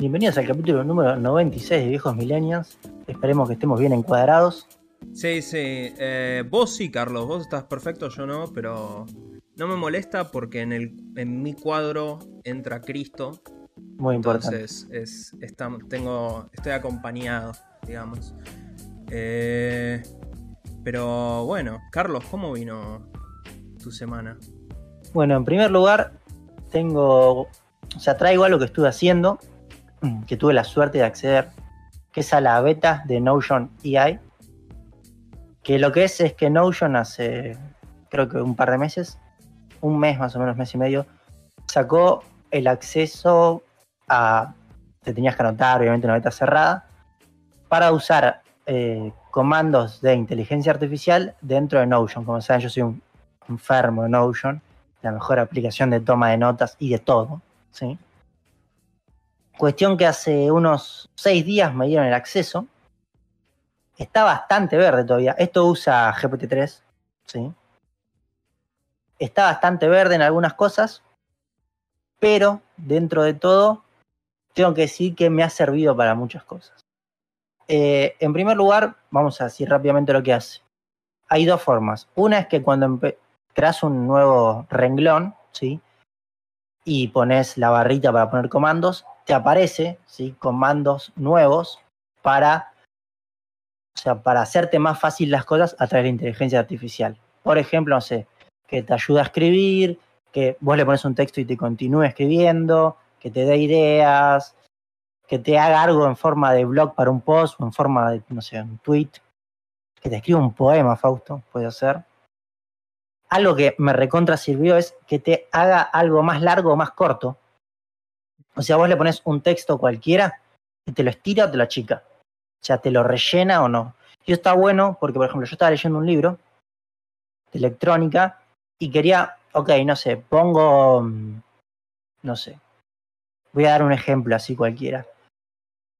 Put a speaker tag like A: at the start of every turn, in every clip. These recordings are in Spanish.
A: Bienvenidos al capítulo número 96 de Viejos Millennials. Esperemos que estemos bien encuadrados.
B: Sí, sí. Eh, vos sí, Carlos. Vos estás perfecto, yo no, pero no me molesta porque en, el, en mi cuadro entra Cristo.
A: Muy importante.
B: Entonces, es, tengo, estoy acompañado, digamos. Eh, pero bueno, Carlos, ¿cómo vino tu semana?
A: Bueno, en primer lugar, tengo. O sea, traigo algo que estuve haciendo, que tuve la suerte de acceder, que es a la beta de Notion AI. Que lo que es es que Notion hace, creo que un par de meses, un mes más o menos, mes y medio, sacó el acceso a. Te tenías que anotar, obviamente, una beta cerrada, para usar eh, comandos de inteligencia artificial dentro de Notion. Como saben, yo soy un enfermo de Notion, la mejor aplicación de toma de notas y de todo. ¿sí? Cuestión que hace unos seis días me dieron el acceso. Está bastante verde todavía. Esto usa GPT-3. ¿sí? Está bastante verde en algunas cosas. Pero dentro de todo, tengo que decir que me ha servido para muchas cosas. Eh, en primer lugar, vamos a decir rápidamente lo que hace. Hay dos formas. Una es que cuando creas un nuevo renglón, ¿sí? Y pones la barrita para poner comandos, te aparece, ¿sí? Comandos nuevos para, o sea, para hacerte más fácil las cosas a través de la inteligencia artificial. Por ejemplo, no sé, que te ayuda a escribir, que vos le pones un texto y te continúe escribiendo, que te dé ideas, que te haga algo en forma de blog para un post o en forma de, no sé, un tweet, que te escriba un poema, Fausto, puede ser. Algo que me recontra sirvió es que te haga algo más largo o más corto. O sea, vos le pones un texto cualquiera y te lo estira o te lo achica. O sea, te lo rellena o no. Y está bueno porque, por ejemplo, yo estaba leyendo un libro de electrónica y quería, ok, no sé, pongo, mm, no sé, voy a dar un ejemplo así cualquiera.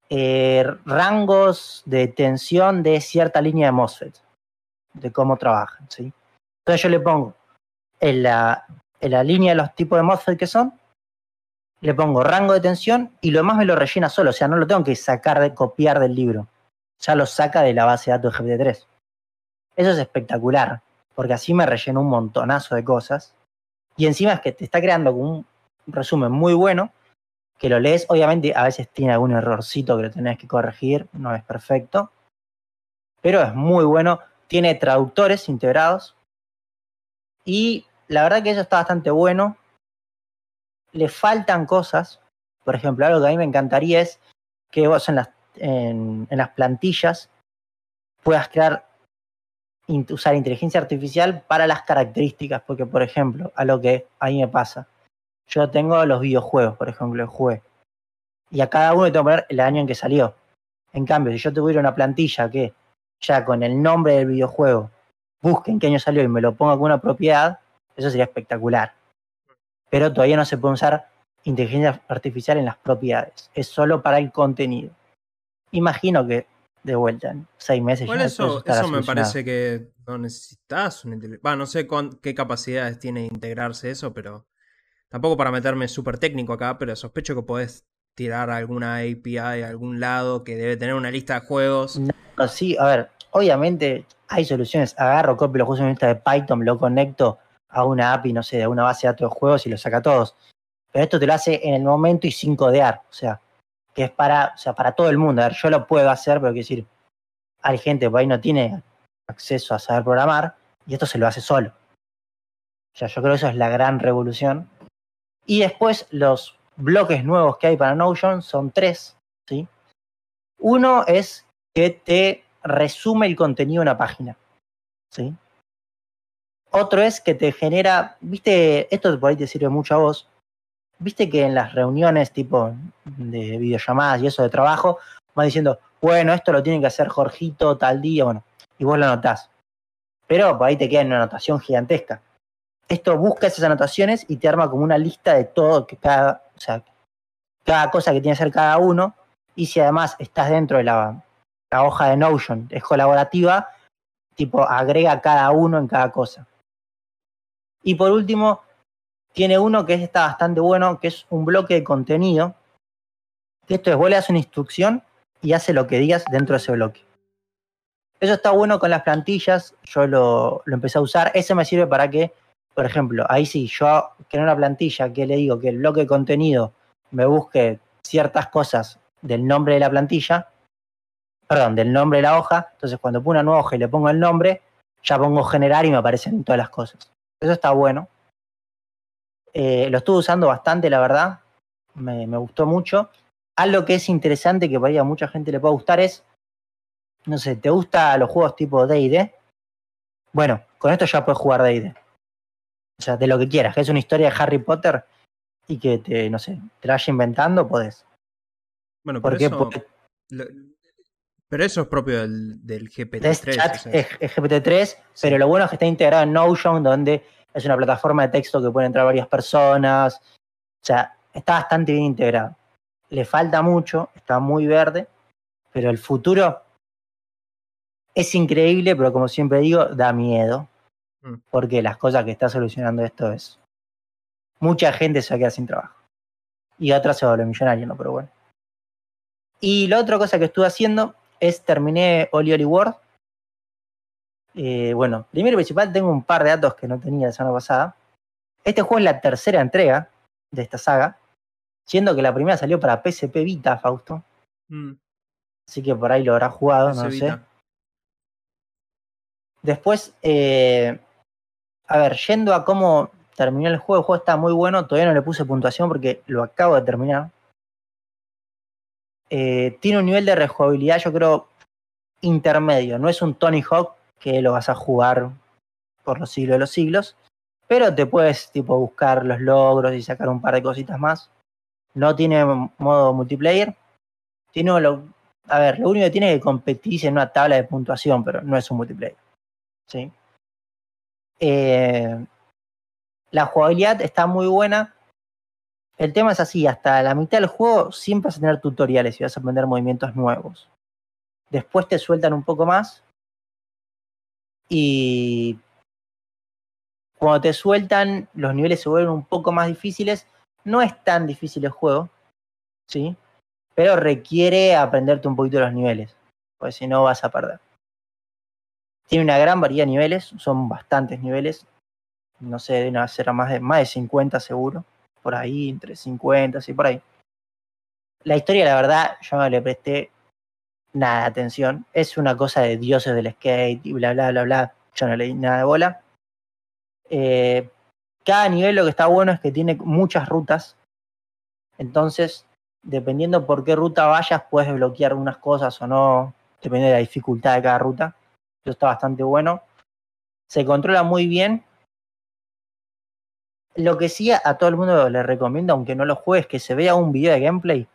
A: Eh, rangos de tensión de cierta línea de MOSFET, de cómo trabajan. ¿sí? Entonces yo le pongo en la, en la línea de los tipos de MOSFET que son, le pongo rango de tensión y lo demás me lo rellena solo, o sea, no lo tengo que sacar de copiar del libro, ya lo saca de la base de datos de GPT-3. Eso es espectacular, porque así me rellena un montonazo de cosas y encima es que te está creando un resumen muy bueno que lo lees, obviamente a veces tiene algún errorcito que lo tenés que corregir, no es perfecto, pero es muy bueno, tiene traductores integrados y la verdad que eso está bastante bueno. Le faltan cosas, por ejemplo, algo que a mí me encantaría es que vos en las, en, las plantillas puedas crear, usar inteligencia artificial para las características, porque por ejemplo, a lo que a mí me pasa, yo tengo los videojuegos, por ejemplo, jugué. Y a cada uno tengo que poner el año en que salió. En cambio, si yo tuviera una plantilla que ya con el nombre del videojuego busque en qué año salió y me lo ponga con una propiedad, eso sería espectacular. Pero todavía no se puede usar inteligencia artificial en las propiedades. Es solo para el contenido. Imagino que de vuelta en seis meses.
B: Bueno, eso, eso me parece que no necesitas una inteligencia. no sé qué capacidades tiene integrarse eso, pero Tampoco para meterme súper técnico acá, pero sospecho que podés tirar alguna API a algún lado que debe tener una lista de juegos.
A: No, sí, a ver, obviamente hay soluciones. Agarro, copio los juegos en lista de Python, lo conecto a una API, no sé, de una base de datos de juegos y lo saca todos. Pero esto te lo hace en el momento y sin codear. O sea, que es para, o sea, para todo el mundo. A ver, yo lo puedo hacer, pero quiero decir, hay gente que por ahí no tiene acceso a saber programar y esto se lo hace solo. O sea, yo creo que eso es la gran revolución y después los bloques nuevos que hay para Notion son tres. ¿sí? Uno es que te resume el contenido de una página. ¿sí? Otro es que te genera, viste, esto por ahí te sirve mucho a vos. Viste que en las reuniones tipo de videollamadas y eso de trabajo, va diciendo, bueno, esto lo tiene que hacer Jorgito tal día, bueno, y vos lo anotás. Pero por ahí te queda en una anotación gigantesca esto busca esas anotaciones y te arma como una lista de todo, que cada, o sea, cada cosa que tiene que hacer cada uno. Y si además estás dentro de la, hoja de Notion, es colaborativa, tipo agrega cada uno en cada cosa. Y por último, tiene uno que está bastante bueno, que es un bloque de contenido. Que esto es, vos le das una instrucción y hace lo que digas dentro de ese bloque. Eso está bueno con las plantillas, yo lo, lo empecé a usar. Ese me sirve para que, por ejemplo, ahí sí, yo creo una plantilla que le digo que el bloque de contenido me busque ciertas cosas del nombre de la plantilla, perdón, del nombre de la hoja. Entonces, cuando pongo una nueva hoja y le pongo el nombre, ya pongo generar y me aparecen todas las cosas. Eso está bueno. Eh, lo estuve usando bastante, la verdad. Me, me, gustó mucho. Algo que es interesante, que para a mucha gente le puede gustar, es, no sé, ¿te gusta los juegos tipo D&D? Bueno, con esto ya puedes jugar D&D. O sea, de lo que quieras, que es una historia de Harry Potter y que te, no sé, te la vaya inventando, podés.
B: Bueno, por eso, lo, pero eso es propio del, del GPT-3.
A: Chat, o sea. es, es, GPT-3, sí. pero lo bueno es que está integrado en Notion, donde es una plataforma de texto que pueden entrar varias personas. O sea, está bastante bien integrado. Le falta mucho, está muy verde, pero el futuro es increíble, pero como siempre digo, da miedo. Mm. Porque las cosas que está solucionando esto es. Mucha gente se va a quedar sin trabajo. Y otra se va a volver millonario, ¿no? Pero bueno. Y la otra cosa que estuve haciendo es terminé Oli Oli World. Eh, bueno, primero y principal tengo un par de datos que no tenía la semana pasada. Este juego es la tercera entrega de esta saga, siendo que la primera salió para PSP Vita, Fausto. Mm. Así que por ahí lo habrá jugado, no sé. Después, eh, a ver, yendo a cómo terminó el juego, el juego está muy bueno, todavía no le puse puntuación porque lo acabo de terminar. Eh, tiene un nivel de rejugabilidad, yo creo, intermedio. No es un Tony Hawk que lo vas a jugar por los siglos de los siglos, pero te puedes tipo buscar los logros y sacar un par de cositas más. No tiene modo multiplayer. Tiene lo, a ver, lo único que tiene es que competir en una tabla de puntuación, pero no es un multiplayer. ¿sí? Eh, la jugabilidad está muy buena. El tema es así, hasta la mitad del juego siempre vas a tener tutoriales y vas a aprender movimientos nuevos. Después te sueltan un poco más. Y cuando te sueltan, los niveles se vuelven un poco más difíciles. No es tan difícil el juego, ¿sí? Pero requiere aprenderte un poquito los niveles, porque si no vas a perder. Tiene una gran variedad de niveles, son bastantes niveles. No sé, deben ser más de, más de 50 seguro por ahí, entre 50, así por ahí. La historia, la verdad, yo no le presté nada de atención. Es una cosa de dioses del skate y bla, bla, bla, bla. Yo no le di nada de bola. Eh, cada nivel lo que está bueno es que tiene muchas rutas. Entonces, dependiendo por qué ruta vayas, puedes desbloquear unas cosas o no, dependiendo de la dificultad de cada ruta. Eso está bastante bueno. Se controla muy bien lo que sí a todo el mundo le recomiendo, aunque no lo juegues, que se vea un video de gameplay.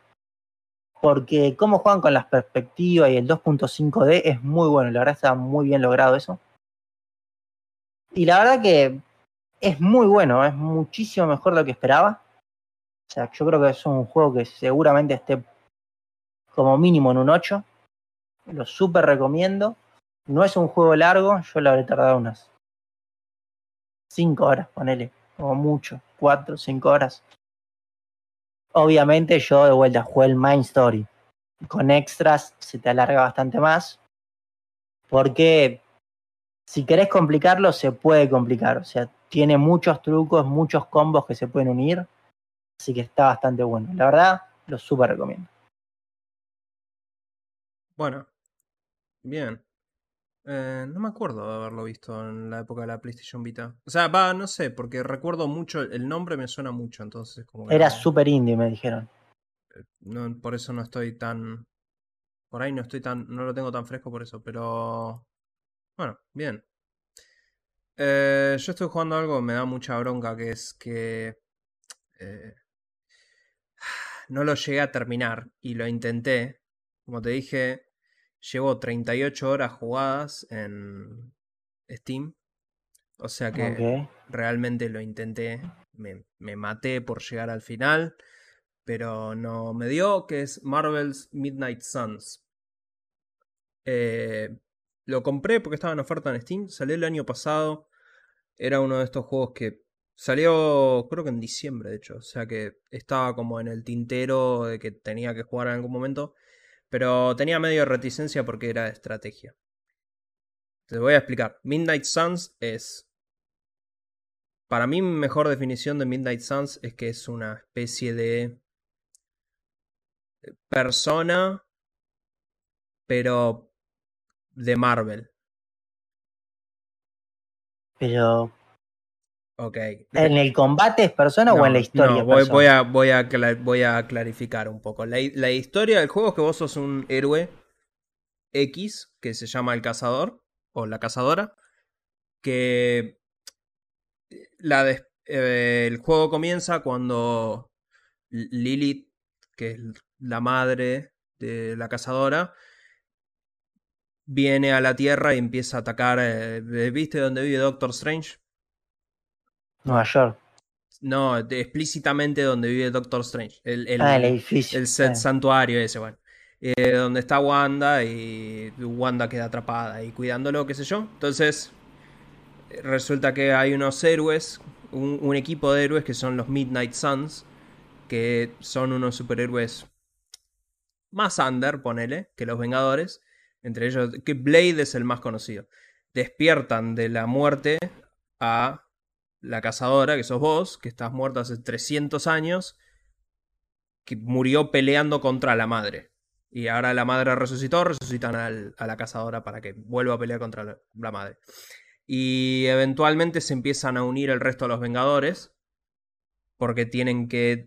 A: Porque cómo juegan con las perspectivas y el 2.5D es muy bueno. La verdad está muy bien logrado eso. Y la verdad que es muy bueno, es muchísimo mejor de lo que esperaba. O sea, yo creo que es un juego que seguramente esté como mínimo en un 8. Lo súper recomiendo. No es un juego largo, yo lo habré tardado unas 5 horas, ponele como mucho, cuatro o cinco horas. Obviamente yo de vuelta jugué el Main Story. Con extras se te alarga bastante más. Porque si querés complicarlo, se puede complicar. O sea, tiene muchos trucos, muchos combos que se pueden unir. Así que está bastante bueno. La verdad, lo súper recomiendo.
B: Bueno, bien. Eh, no me acuerdo de haberlo visto en la época de la PlayStation Vita. O sea, va, no sé, porque recuerdo mucho, el nombre me suena mucho, entonces como
A: Era no, super indie, me dijeron.
B: No, por eso no estoy tan... Por ahí no estoy tan... No lo tengo tan fresco por eso, pero... Bueno, bien. Eh, yo estoy jugando algo, me da mucha bronca, que es que... Eh, no lo llegué a terminar y lo intenté. Como te dije, Llevo 38 horas jugadas en Steam. O sea que okay. realmente lo intenté. Me, me, maté por llegar al final. Pero no me dio, que es Marvel's Midnight Suns. Eh, lo compré porque estaba en oferta en Steam. Salió el año pasado. Era uno de estos juegos que Salió creo que en diciembre, de hecho. O sea que estaba como en el tintero de que tenía que jugar en algún momento. Pero tenía medio reticencia porque era de estrategia. Te voy a explicar. Midnight Suns es... Para mí, mejor definición de Midnight Suns es que es una especie de persona, pero de Marvel.
A: Pero.
B: Ok.
A: ¿En el combate es persona o en la historia?
B: No, voy, voy, a, voy, a, voy a clarificar un poco. La, la, historia del juego es que vos sos un héroe X que se llama el cazador o la cazadora. Que la eh, el juego comienza cuando Lilith, que es la madre de la cazadora, viene a la Tierra y empieza a atacar. Eh, ¿Viste dónde vive Doctor Strange?
A: Nueva York.
B: No, explícitamente donde vive Doctor Strange. El, el,
A: ah, el edificio.
B: El set santuario ese, bueno. Eh, donde está Wanda y Wanda queda atrapada y cuidándolo, qué sé yo. Entonces, resulta que hay unos héroes, un, un equipo de héroes que son los Midnight Suns, que son unos superhéroes más under, ponele, que los Vengadores, entre ellos, que Blade es el más conocido. Despiertan de la muerte a la cazadora, que sos vos, que estás muerto hace 300 años, que murió peleando contra la madre. Y ahora la madre resucitó, resucitan a la cazadora para que vuelva a pelear contra la, madre. Y eventualmente se empiezan a unir el resto de los Vengadores, porque tienen que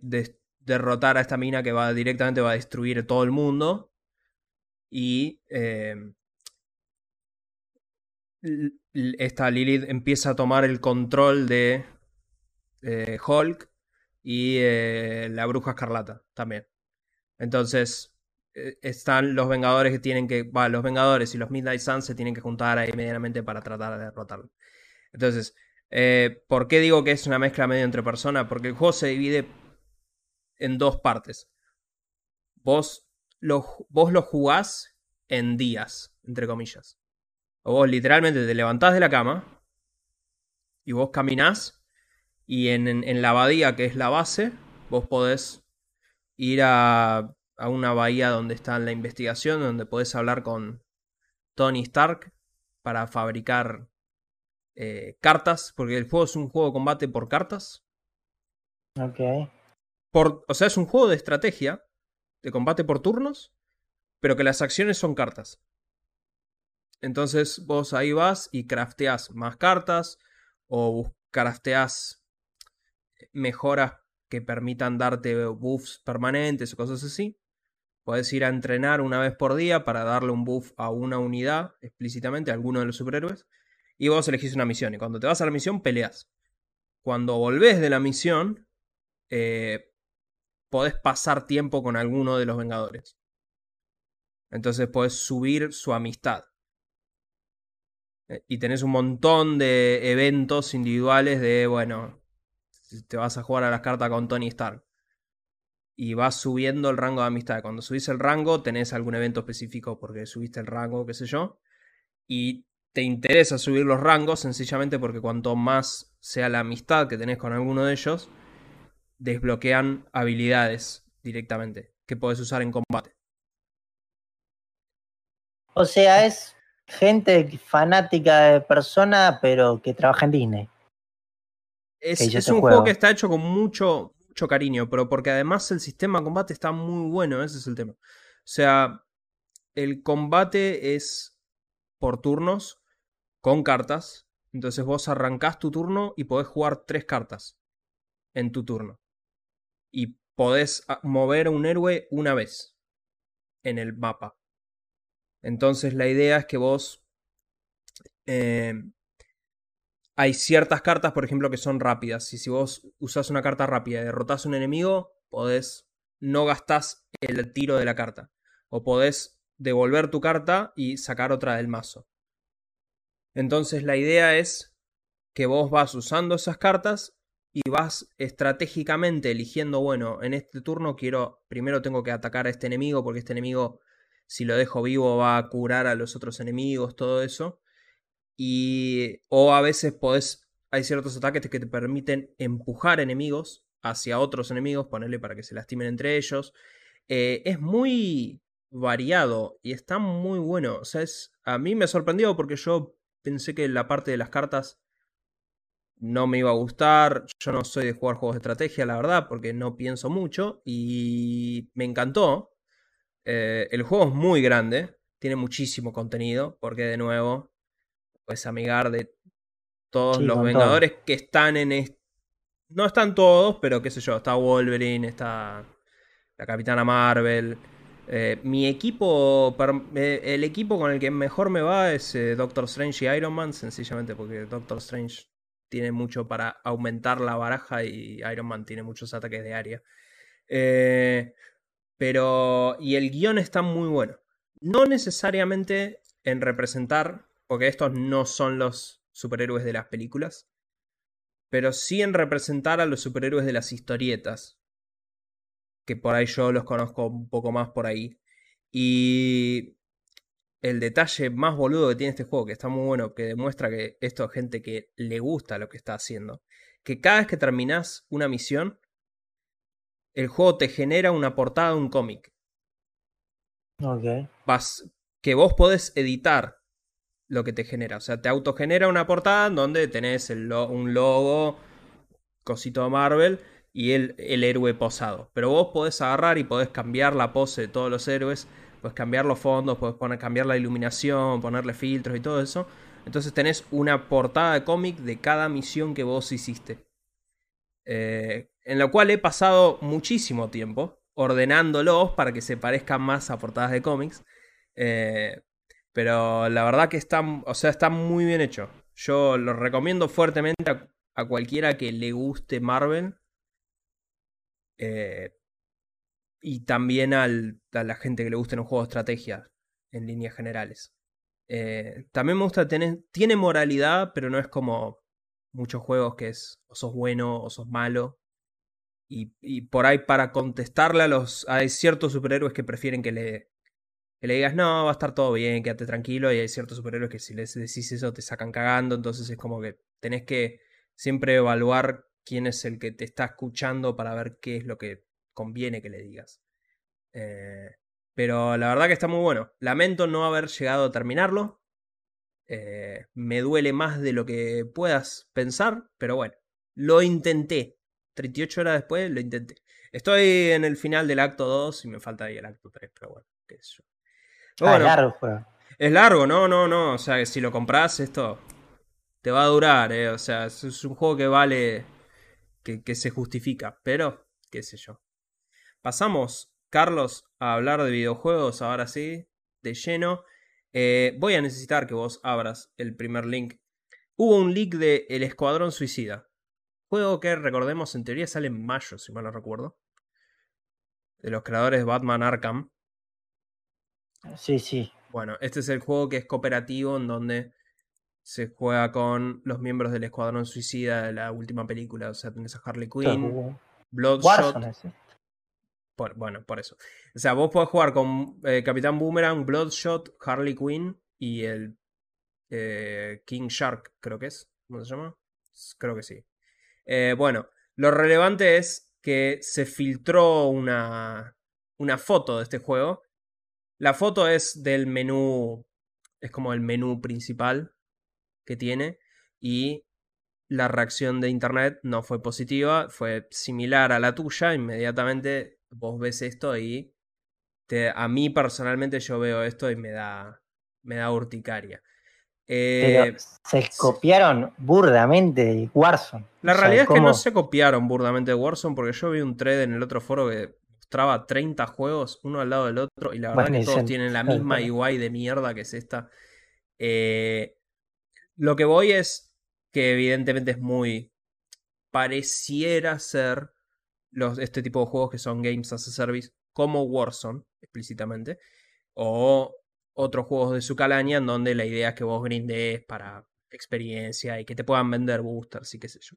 B: derrotar a esta mina que va directamente va a destruir todo el mundo. Y eh, esta Lilith empieza a tomar el control de eh, Hulk y eh, la Bruja Escarlata también. Entonces están los Vengadores que tienen que, va, los Vengadores y los Midnight Suns se tienen que juntar ahí medianamente para tratar de derrotarlo. Entonces, ¿por qué digo que es una mezcla medio entre personas? Porque el juego se divide en dos partes. Vos lo, vos lo jugás en días, entre comillas. O vos literalmente te levantás de la cama y vos caminás y en, en, la abadía, que es la base, vos podés ir a, a una bahía donde está la investigación, donde podés hablar con Tony Stark para fabricar eh, cartas, porque el juego es un juego de combate por cartas.
A: Ok
B: o sea, es un juego de estrategia, de combate por turnos, pero que las acciones son cartas. Entonces vos ahí vas y crafteas más cartas o crafteas mejoras que permitan darte buffs permanentes o cosas así. Puedes ir a entrenar una vez por día para darle un buff a una unidad explícitamente, a alguno de los superhéroes. Y vos elegís una misión. Y cuando te vas a la misión, peleas. Cuando volvés de la misión, eh, podés pasar tiempo con alguno de los Vengadores. Entonces podés subir su amistad. Eh, y tenés un montón de eventos individuales de, bueno, te vas a jugar a las cartas con Tony Stark. Y vas subiendo el rango de amistad. Cuando subís el rango, tenés algún evento específico porque subiste el rango, qué sé yo. Y te interesa subir los rangos sencillamente porque cuanto más sea la amistad que tenés con alguno de ellos, desbloquean habilidades directamente que puedes usar en combate.
A: O sea, es gente fanática de persona, pero que trabaja en Disney.
B: Es, un juego. que está hecho con mucho, mucho cariño, pero porque además el sistema de combate está muy bueno, ese es el tema. O sea, el combate es por turnos, con cartas. Entonces vos arrancás tu turno y podés jugar tres cartas en tu turno y podés ah, mover a un héroe una vez en el mapa. Entonces la idea es que vos... Eh, hay ciertas cartas, por ejemplo, que son rápidas. Y si vos usás una carta rápida y derrotás a un enemigo, podés... No gastás el tiro de la carta. O podés devolver tu carta y sacar otra del mazo. Entonces la idea es que vos vas usando esas cartas y vas estratégicamente eligiendo, bueno, en este turno quiero, primero tengo que atacar a este enemigo porque este enemigo, si lo dejo vivo, va a curar a los otros enemigos, todo eso. Y, o a veces podés hay ciertos ataques que te permiten empujar enemigos hacia otros enemigos, ponerle para que se lastimen entre ellos. Eh, es muy variado y está muy bueno. O es, a mí me sorprendió porque yo pensé que la parte de las cartas no me iba a gustar. Yo no soy de jugar juegos de estrategia, la verdad, porque no pienso mucho y me encantó. Eh, el juego es muy grande, tiene muchísimo contenido, porque de nuevo, pues amigar de todos los Vengadores que están en este... No están todos, pero qué sé yo, está Wolverine, está la Capitana Marvel. Eh, mi equipo, eh, el equipo con el que mejor me va es Doctor Strange y Iron Man, sencillamente porque Doctor Strange tiene mucho para aumentar la baraja y Iron Man tiene muchos ataques de área. Eh, pero. Y el guion está muy bueno. No necesariamente en representar, porque estos no son los superhéroes de las películas, pero sí en representar a los superhéroes de las historietas. Que por ahí yo los conozco un poco más por ahí. Y el detalle más boludo que tiene este juego, que está muy bueno, que demuestra que esto es gente que le gusta lo que está haciendo, que cada vez que terminás una misión, el juego te genera una portada de un cómic.
A: Ok.
B: Vas, que vos podés editar lo que te genera. O sea, te autogenera una portada donde tenés un logo, cosito de Marvel y el, el héroe posado. Pero vos podés agarrar y podés cambiar la pose de todos los héroes puedes cambiar los fondos, puedes poner, cambiar la iluminación, ponerle filtros y todo eso. Entonces tenés una portada de cómic de cada misión que vos hiciste. Eh, en la cual he pasado muchísimo tiempo ordenándolos para que se parezcan más a portadas de cómics. Eh, pero la verdad que está, o sea, muy bien hecho. Yo lo recomiendo fuertemente a, cualquiera que le guste Marvel. Eh, y también al, a la gente que le gusten los juegos de estrategia en líneas generales. También me gusta tener, tiene moralidad, pero no es como muchos juegos que es o sos bueno o sos malo. Y, y por ahí para contestarle a los... Hay ciertos superhéroes que prefieren que le, que le digas, no, va a estar todo bien, quédate tranquilo. Y hay ciertos superhéroes que si les decís eso te sacan cagando. Entonces es como que tenés que siempre evaluar quién es el que te está escuchando para ver qué es lo que conviene que le digas. Eh, pero la verdad que está muy bueno. Lamento no haber llegado a terminarlo. Eh, me duele más de lo que puedas pensar, pero bueno, lo intenté. 38 horas después lo intenté. Estoy en el final del acto 2 y me falta ahí el acto 3, pero bueno, qué sé yo.
A: Ah, es largo
B: Es largo, no, no, no. O sea, que si lo compras, esto te va a durar, ¿eh? O sea, es, un juego que vale, que se justifica, pero qué sé yo. Pasamos, Carlos, a hablar de videojuegos, ahora sí, de lleno. Eh, voy a necesitar que vos abras el primer link. Hubo un leak de El Escuadrón Suicida. Juego que, recordemos, en teoría sale en mayo, si mal no recuerdo. De los creadores de Batman Arkham.
A: Sí, sí.
B: Bueno, este es el juego que es cooperativo en donde se juega con los miembros del Escuadrón Suicida de la última película. O sea, tenés a Harley Quinn, Bloodshot bueno, por eso. O sea, vos podés jugar con eh, Capitán Boomerang, Bloodshot, Harley Quinn y el eh, King Shark, creo que es. ¿Cómo se llama? Creo que sí. Eh, bueno, lo relevante es que se filtró una, una foto de este juego. La foto es del menú, es como el menú principal que tiene. Y la reacción de internet no fue positiva, fue similar a la tuya. Inmediatamente vos ves esto y te, a mí personalmente yo veo esto y me da, me da urticaria.
A: Eh, se copiaron burdamente de Warzone.
B: La realidad es que no se copiaron burdamente de Warzone porque yo vi un thread en el otro foro que mostraba 30 juegos uno al lado del otro y la verdad es que todos tienen la misma UI de mierda que es esta. Eh, lo que voy es que evidentemente es muy... pareciera ser este tipo de juegos que son Games as a Service, como Warzone, explícitamente, o otros juegos de su calaña en donde la idea es que vos grindes para experiencia y que te puedan vender boosters y qué sé yo.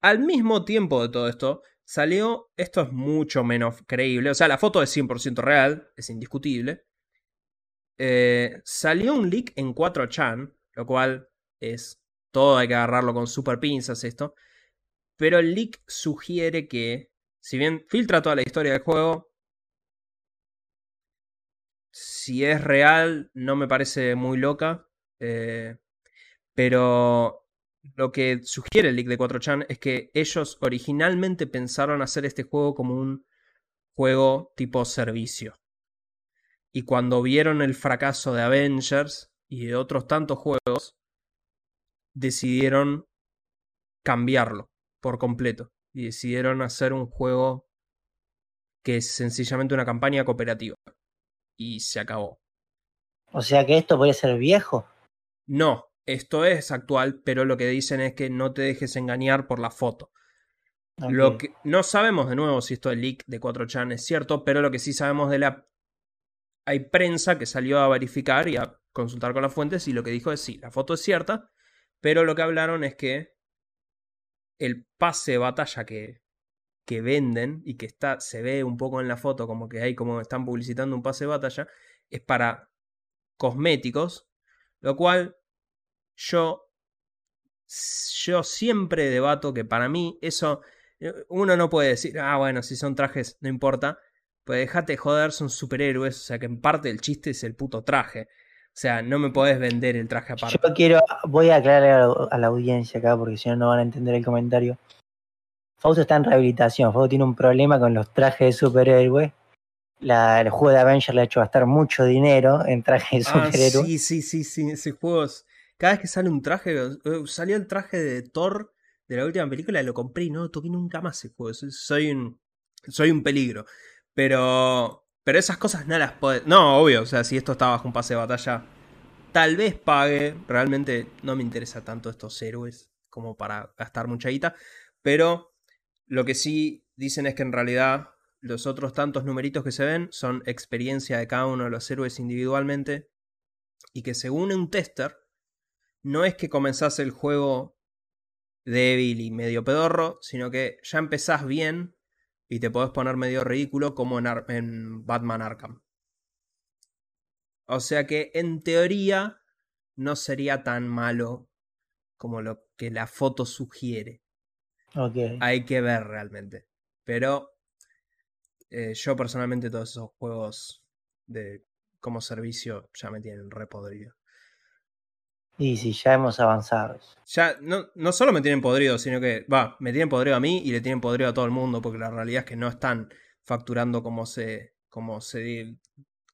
B: Al mismo tiempo de todo esto, salió, esto es mucho menos creíble, o sea, la foto es 100% real, es indiscutible. Eh, salió un leak en 4chan, lo cual es todo hay que agarrarlo con super pinzas esto. Pero el leak sugiere que, si bien filtra toda la historia del juego, si es real, no me parece muy loca. Eh, pero lo que sugiere el leak de 4chan es que ellos originalmente pensaron hacer este juego como un juego tipo servicio. Y cuando vieron el fracaso de Avengers y de otros tantos juegos, decidieron cambiarlo por completo. Y decidieron hacer un juego que es sencillamente una campaña cooperativa. Y se acabó.
A: O sea que esto puede ser viejo.
B: No, esto es actual, pero lo que dicen es que no te dejes engañar por la foto. Lo que no sabemos de nuevo si esto del leak de 4chan es cierto, pero lo que sí sabemos de la hay prensa que salió a verificar y a consultar con las fuentes y lo que dijo es sí, la foto es cierta, pero lo que hablaron es que el pase de batalla que, que venden y que está, se ve un poco en la foto como que hay como están publicitando un pase de batalla, es para cosméticos, lo cual yo, yo siempre debato que para mí eso, eh, uno no puede decir, ah, bueno, si son trajes, no importa, pues déjate joder, son superhéroes, o sea que en parte el chiste es el puto traje. O sea, no me podés vender el traje aparte.
A: Yo quiero, voy a aclarar a la audiencia acá porque si no, no van a entender el comentario. Fausto está en rehabilitación. Fausto tiene un problema con los trajes de superhéroe. La, el juego de Avengers le ha hecho gastar mucho dinero en trajes de
B: ah,
A: superhéroe.
B: sí, sí, sí, sí. Ese juego Cada vez que sale un traje. Eh, salió el traje de Thor de la última película, lo compré y no toqué nunca más ese juego. Soy un, soy un peligro. Pero pero esas cosas no las puede. No, obvio, o sea, si esto está bajo un pase de batalla, tal vez pague. Realmente no me interesa tanto estos héroes como para gastar mucha guita. Pero lo que sí dicen es que en realidad los otros tantos numeritos que se ven son experiencia de cada uno de los héroes individualmente. Y que según un tester, no es que comenzás el juego débil y medio pedorro, sino que ya empezás bien y te podés poner medio ridículo como en, Batman Arkham. O sea que en teoría no sería tan malo como lo que la foto sugiere. Hay que ver realmente. Pero eh, yo personalmente todos esos juegos de como servicio ya me tienen repodrido.
A: Y si ya hemos avanzado.
B: Ya no, no solo me tienen podrido, sino que, va, me tienen podrido a mí y le tienen podrido a todo el mundo, porque la realidad es que no están facturando como se, como se,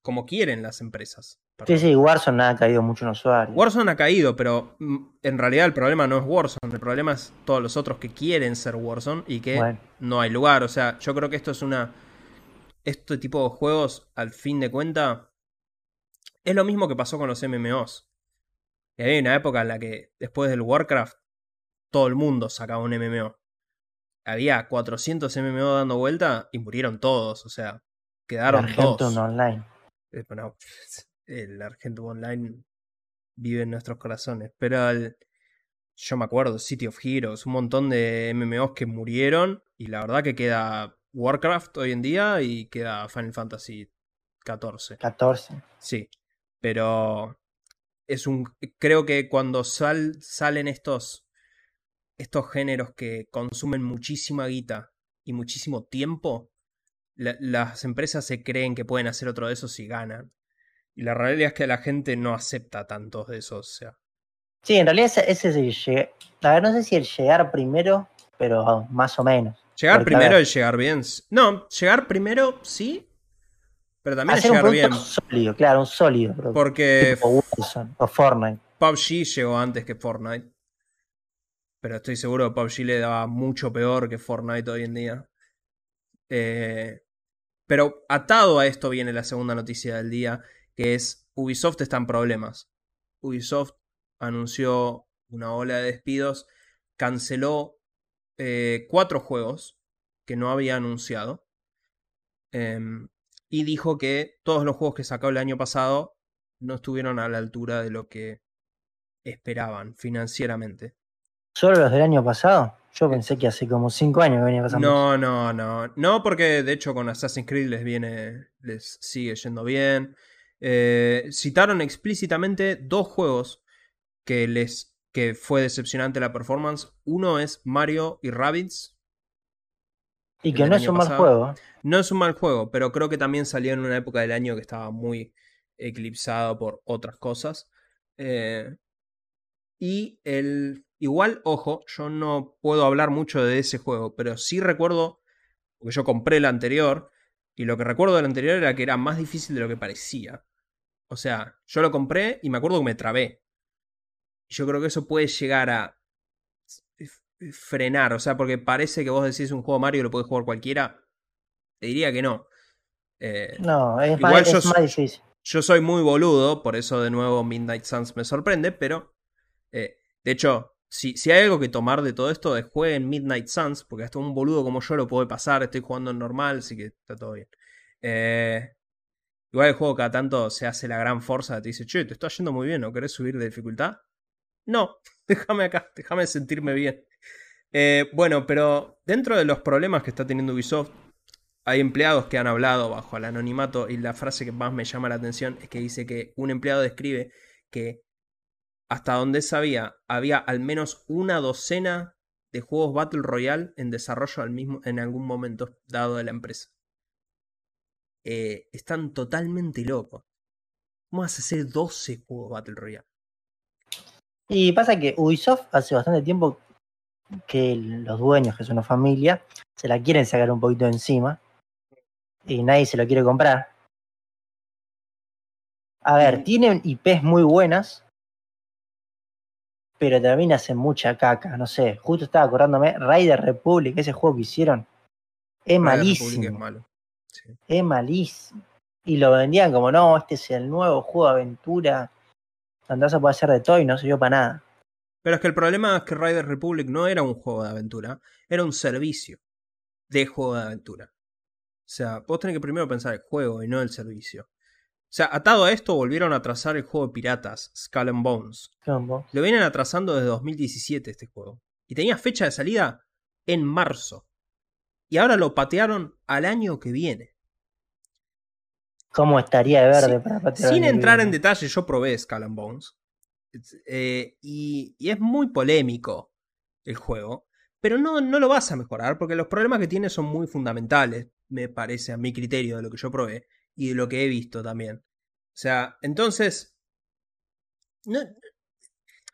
B: como quieren las empresas.
A: Sí, sí, Warzone ha caído mucho en usuarios.
B: Warzone ha caído, pero mm, en realidad el problema no es Warzone, el problema es todos los otros que quieren ser Warzone y que no hay lugar. O sea, yo creo que esto es una. Este tipo de juegos, al fin de cuenta, es lo mismo que pasó con los MMOs. Y había una época en la que después del Warcraft todo el mundo sacaba un MMO. Había 400 MMO dando vuelta y murieron todos, o sea, quedaron el
A: Argentum Online.
B: Eh, el Argentum Online vive en nuestros corazones, pero yo me acuerdo, City of Heroes, un montón de MMOs que murieron y la verdad que queda Warcraft hoy en día y queda Final Fantasy 14.
A: 14.
B: Sí, pero es un. Creo que cuando sal, salen estos. estos géneros que consumen muchísima guita y muchísimo tiempo, las empresas se creen que pueden hacer otro de esos y ganan. Y la realidad es que la gente no acepta tantos de esos. O sea.
A: Sí, en realidad ese, es el A ver, no sé si el llegar primero, pero más o menos.
B: Llegar primero el llegar bien. No, llegar primero sí, pero también
A: Hacer llegar un bien. sólido, claro, un sólido.
B: Porque.
A: o Fortnite.
B: PUBG llegó antes que Fortnite. Pero estoy seguro que PUBG le daba mucho peor que Fortnite hoy en día. Eh, pero atado a esto viene la segunda noticia del día, que es Ubisoft está en problemas. Ubisoft anunció una ola de despidos, canceló eh, cuatro juegos que no había anunciado. Em, y dijo que todos los juegos que sacó el año pasado no estuvieron a la altura de lo que esperaban financieramente.
A: ¿Solo los del año pasado? Yo eh, pensé que hace como 5 años venía pasando.
B: No, no, no. No, porque de hecho con Assassin's Creed les viene. les sigue yendo bien. Eh, citaron explícitamente dos juegos que les que fue decepcionante la performance. Uno es Mario y Rabbids.
A: Y que no es un mal juego.
B: No es un mal juego, pero creo que también salió en una época del año que estaba muy eclipsado por otras cosas. Eh, y el. Igual, ojo, yo no puedo hablar mucho de ese juego, pero sí recuerdo, porque yo compré el anterior, y lo que recuerdo del anterior era que era más difícil de lo que parecía. O sea, yo lo compré y me acuerdo que me trabé. Y yo creo que eso puede llegar a frenar, o sea, porque parece que vos decís un juego Mario y lo puede jugar cualquiera. Te diría que no.
A: Eh, no, es, más, difícil.
B: Yo soy muy boludo, por eso de nuevo Midnight Suns me sorprende, pero eh, de hecho, si, si, hay algo que tomar de todo esto es jueguen Midnight Suns, porque hasta un boludo como yo lo puede pasar, estoy jugando en normal, así que está todo bien. Eh, igual el juego cada tanto se hace la gran fuerza, te dice, che, te está yendo muy bien, ¿no querés subir de dificultad? No, déjame acá, déjame sentirme bien. Eh, bueno, pero dentro de los problemas que está teniendo Ubisoft, hay empleados que han hablado bajo el anonimato y la frase que más me llama la atención es que dice que un empleado describe que hasta donde sabía había al menos una docena de juegos Battle Royale en desarrollo al mismo, en algún momento dado de la empresa. Eh, están totalmente locos. ¿Cómo vas a hacer 12 juegos Battle Royale?
A: Y pasa que Ubisoft hace bastante tiempo que los dueños, que son una familia, se la quieren sacar un poquito de encima y nadie se lo quiere comprar. A ver, tienen IPs muy buenas, pero también hacen mucha caca. No sé, justo estaba acordándome, Raider Republic, ese juego que hicieron, es malísimo. Es, malo. es malísimo. Y lo vendían como, no, este es el nuevo juego de aventura. Donde se puede hacer de todo y no dio para nada.
B: Pero es que el problema es que Raider Republic no era un juego de aventura, era un servicio de juego de aventura. O sea, vos tenés que primero pensar el juego y no el servicio. O sea, atado a esto, volvieron a trazar el juego de piratas, Skull and Bones. Lo vienen atrasando desde 2017 este juego. Y tenía fecha de salida en marzo. Y ahora lo patearon al año que viene.
A: ¿Cómo estaría de verde para
B: patear? Sin entrar en detalle, yo probé Skull and Bones. Eh, y, es muy polémico el juego. Pero no, no lo vas a mejorar porque los problemas que tiene son muy fundamentales me parece a mi criterio de lo que yo probé y de lo que he visto también. O sea, entonces... No,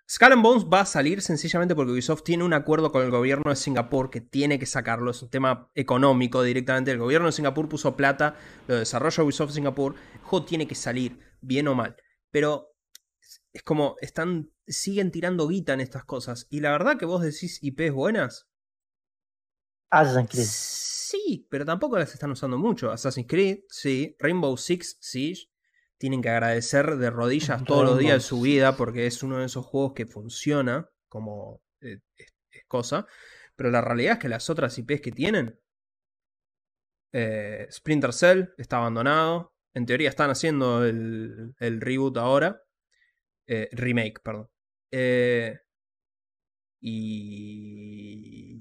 B: Skull Bones va a salir sencillamente porque Ubisoft tiene un acuerdo con el gobierno de Singapur que tiene que sacarlo. Es un tema económico directamente. El gobierno de Singapur puso plata, lo desarrolla Ubisoft Singapur. El juego tiene que salir, bien o mal. Pero es como están siguen tirando guita en estas cosas. Y la verdad que vos decís IPs buenas.
A: Assassin's Creed.
B: Sí, pero tampoco las están usando mucho. Assassin's Creed, sí. Rainbow Six Siege. Tienen que agradecer de rodillas todos los días de su vida porque es uno de esos juegos que funciona como eh, cosa. Pero la realidad es que las otras IPs que tienen. Eh, Splinter Cell está abandonado. En teoría están haciendo el, el reboot ahora. Eh, remake, perdón. y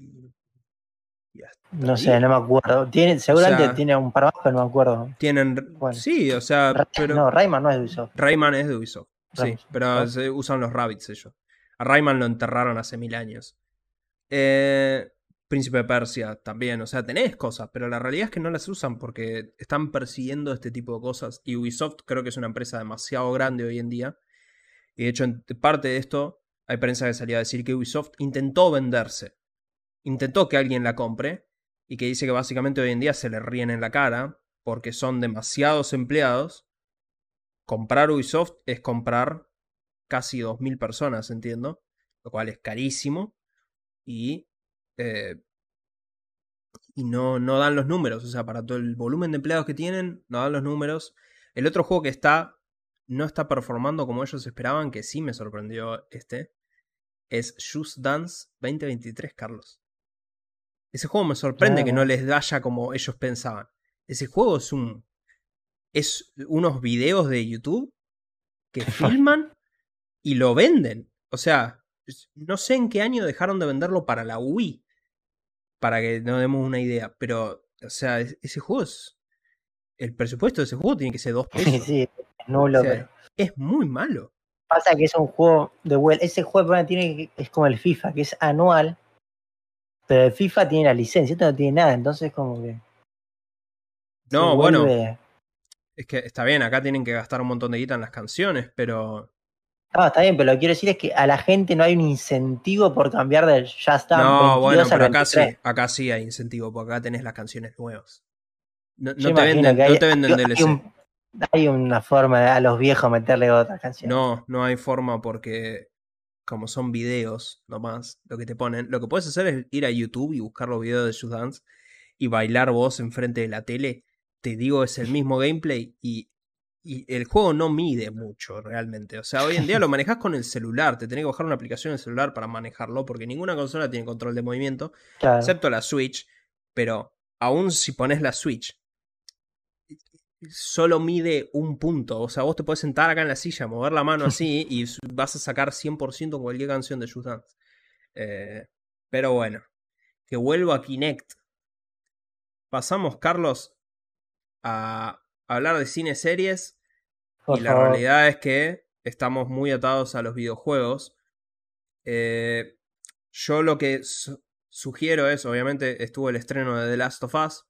A: no sé, no me acuerdo. Tiene, seguramente tiene un par más, pero no me acuerdo.
B: Tienen. Sí, o sea. pero,
A: no, Rayman no es de Ubisoft.
B: Rayman es de Ubisoft. Sí, pero se usan los rabbits ellos. A Rayman lo enterraron hace mil años. Eh, Príncipe de Persia también. O sea, tenés cosas, pero la realidad es que no las usan porque están persiguiendo este tipo de cosas. Y Ubisoft creo que es una empresa demasiado grande hoy en día. Y de hecho, parte de esto, hay prensa que salía a decir que Ubisoft intentó venderse intentó que alguien la compre y que dice que básicamente hoy en día se le ríen en la cara porque son demasiados empleados. Comprar Ubisoft es comprar casi 2.000 personas, entiendo, lo cual es carísimo y, eh, y no, no dan los números, o sea, para todo el volumen de empleados que tienen, no dan los números. El otro juego que está no está performando como ellos esperaban, que sí me sorprendió este, es Just Dance 2023, Carlos. Ese juego me sorprende que no les vaya como ellos pensaban. Ese juego es un. Es unos videos de YouTube que filman y lo venden. O sea, no sé en qué año dejaron de venderlo para la Wii. Para que nos demos una idea. Pero, o sea, ese juego es. El presupuesto de ese juego tiene que ser dos pesos.
A: Sí, no lo
B: Es muy malo.
A: Pasa que es un juego de vuelta. Ese juego tiene, es como el FIFA, que es anual. Pero el FIFA tiene la licencia, esto no tiene nada, entonces como que.
B: No, bueno. Es que está bien, acá tienen que gastar un montón de guita en las canciones, pero.
A: No, está bien, pero lo que quiero decir es que a la gente no hay un incentivo por cambiar del ya está.
B: No, bueno, pero acá sí, acá sí hay incentivo, porque acá tenés las canciones nuevas. No, te, venden, no te venden DLC.
A: Hay, una forma a los viejos meterle otras canciones.
B: No, no hay forma porque como son videos nomás, lo que te ponen, lo que puedes hacer es ir a YouTube y buscar los videos de Just Dance y bailar vos enfrente de la tele. Te digo, es el mismo gameplay y, el juego no mide mucho realmente. O sea, hoy en día lo manejas con el celular, te tenés que bajar una aplicación en el celular para manejarlo, porque ninguna consola tiene control de movimiento, excepto la Switch. Pero aún si pones la Switch solo mide un punto. O sea, vos te puedes sentar acá en la silla, mover la mano así y vas a sacar 100% cualquier canción de Just Dance. Eh, pero bueno, que vuelvo a Kinect. Pasamos, Carlos, a hablar de cine series. y la realidad es que estamos muy atados a los videojuegos. Eh, yo lo que sugiero es, obviamente, estuvo el estreno de The Last of Us.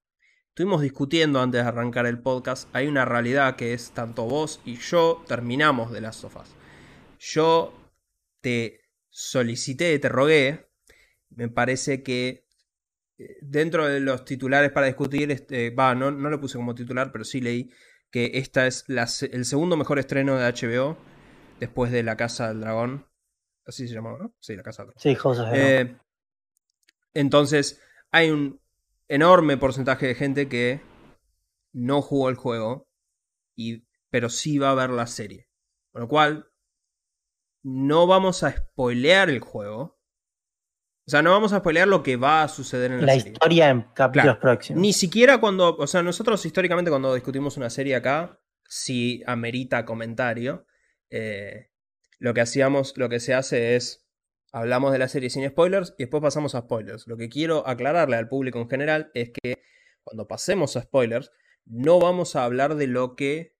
B: Estuvimos discutiendo antes de arrancar el podcast. Hay una realidad que es tanto vos y yo terminamos de las sofás. Yo te solicité, te rogué. Me parece que eh, dentro de los titulares para discutir, este, va, no, no lo puse como titular, pero sí leí que esta es el segundo mejor estreno de HBO después de La Casa del Dragón. Así se llamaba, ¿no? Sí, La Casa del Dragón.
A: Sí, José. Eh,
B: entonces, hay un enorme porcentaje de gente que no jugó el juego, y, pero sí va a ver la serie. Con lo cual, no vamos a spoilear el juego. O sea, no vamos a spoilear lo que va a suceder en la,
A: serie. La historia en capítulos próximos.
B: Ni siquiera cuando. O sea, nosotros históricamente cuando discutimos una serie acá, si amerita comentario. Eh, lo que hacíamos, lo que se hace es hablamos de la serie sin spoilers y después pasamos a spoilers. Lo que quiero aclararle al público en general es que cuando pasemos a spoilers, no vamos a hablar de lo que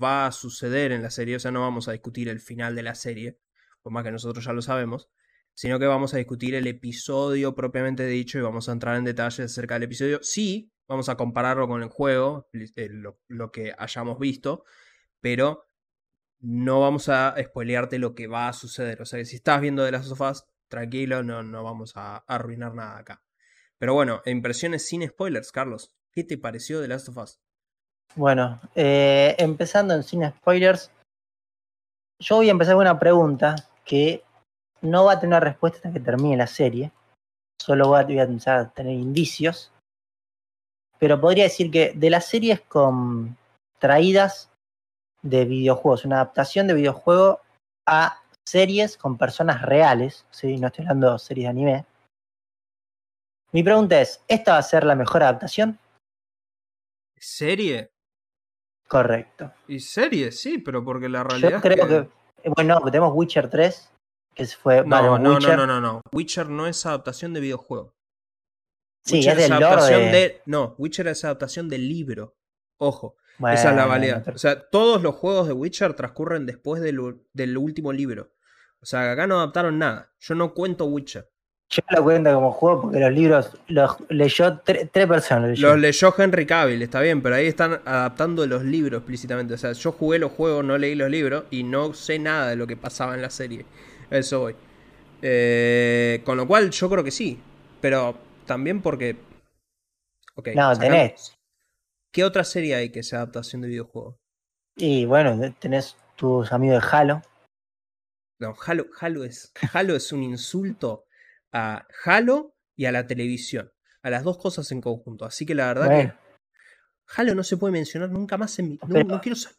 B: va a suceder en la serie, o sea, no vamos a discutir el final de la serie, por más que nosotros ya lo sabemos, sino que vamos a discutir el episodio propiamente dicho y vamos a entrar en detalles acerca del episodio. Sí, vamos a compararlo con el juego, eh, lo, lo que hayamos visto, pero no vamos a spoilearte lo que va a suceder. O sea si estás viendo de las sofás, tranquilo, no, no vamos a, arruinar nada acá. Pero bueno, impresiones sin spoilers, Carlos. ¿Qué te pareció de Last of Us?
A: Bueno, eh, empezando en sin spoilers, yo voy a empezar con una pregunta que no va a tener respuesta hasta que termine la serie. Solo voy a, a tener indicios. Pero podría decir que de las series con traídas de videojuegos, una adaptación de videojuego a series con personas reales, ¿sí? no estoy hablando de series de anime. Mi pregunta es, ¿esta va a ser la mejor adaptación?
B: ¿Serie?
A: Correcto.
B: Y serie, sí, pero porque la realidad
A: Yo creo que... Bueno, tenemos Witcher 3, que fue...
B: No, no, no, no, no, Witcher no es adaptación de videojuego.
A: Sí, es del adaptación de...
B: No, Witcher es adaptación del libro. Ojo. Esa es la valía. O sea, todos los juegos de Witcher transcurren después del, último libro. O sea, acá no adaptaron nada. Yo no cuento Witcher.
A: Yo lo cuento como juego porque los libros los leyó tres personas.
B: Los leyó Henry Cavill, está bien, pero ahí están adaptando los libros explícitamente. O sea, yo jugué los juegos, no leí los libros y no sé nada de lo que pasaba en la serie. Eso voy. Eh, con lo cual, yo creo que sí. Pero también porque.
A: Okay, no, tenés.
B: ¿Qué otra serie hay que sea adaptación de videojuego?
A: Y bueno, tenés tus amigos de Halo.
B: No, Halo, Halo, es, Halo es un insulto a Halo y a la televisión. A las dos cosas en conjunto. Así que la verdad que Halo no se puede mencionar nunca más en mi. No, quiero saber.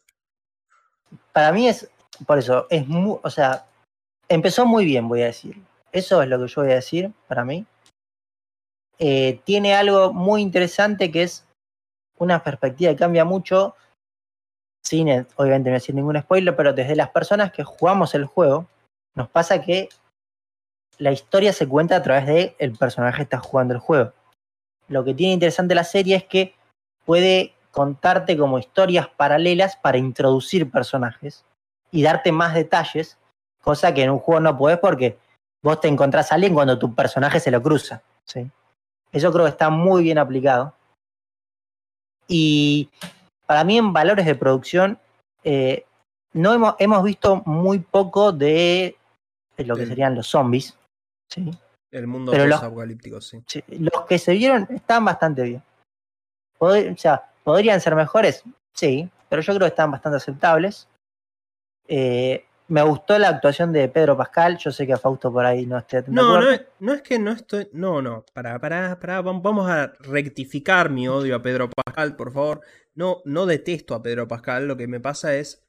A: Para mí es. Por eso, es muy. O sea, empezó muy bien, voy a decir. Eso es lo que yo voy a decir para mí. Eh, tiene algo muy interesante que es una perspectiva que cambia mucho, sin obviamente no decir ningún spoiler, pero desde las personas que jugamos el juego, nos pasa que la historia se cuenta a través de el personaje que está jugando el juego. Lo que tiene interesante la serie es que puede contarte como historias paralelas para introducir personajes y darte más detalles, cosa que en un juego no podés porque vos te encontrás a alguien cuando tu personaje se lo cruza. ¿sí? Eso creo que está muy bien aplicado. Y para mí en valores de producción, eh, no hemos, hemos visto muy poco de, lo que serían los zombies. ¿sí?
B: El mundo
A: Pero los-
B: apocalíptico, sí.
A: Sí, Los que se vieron están bastante bien. Pod- o sea, ¿podrían ser mejores? Sí, pero yo creo que están bastante aceptables. Eh, me gustó la actuación de Pedro Pascal. Yo sé que a Fausto por ahí no esté
B: No, no es, no es que no estoy. No, no. Para, para, para. Vamos a rectificar mi odio a Pedro Pascal, por favor. No, no detesto a Pedro Pascal. Lo que me pasa es.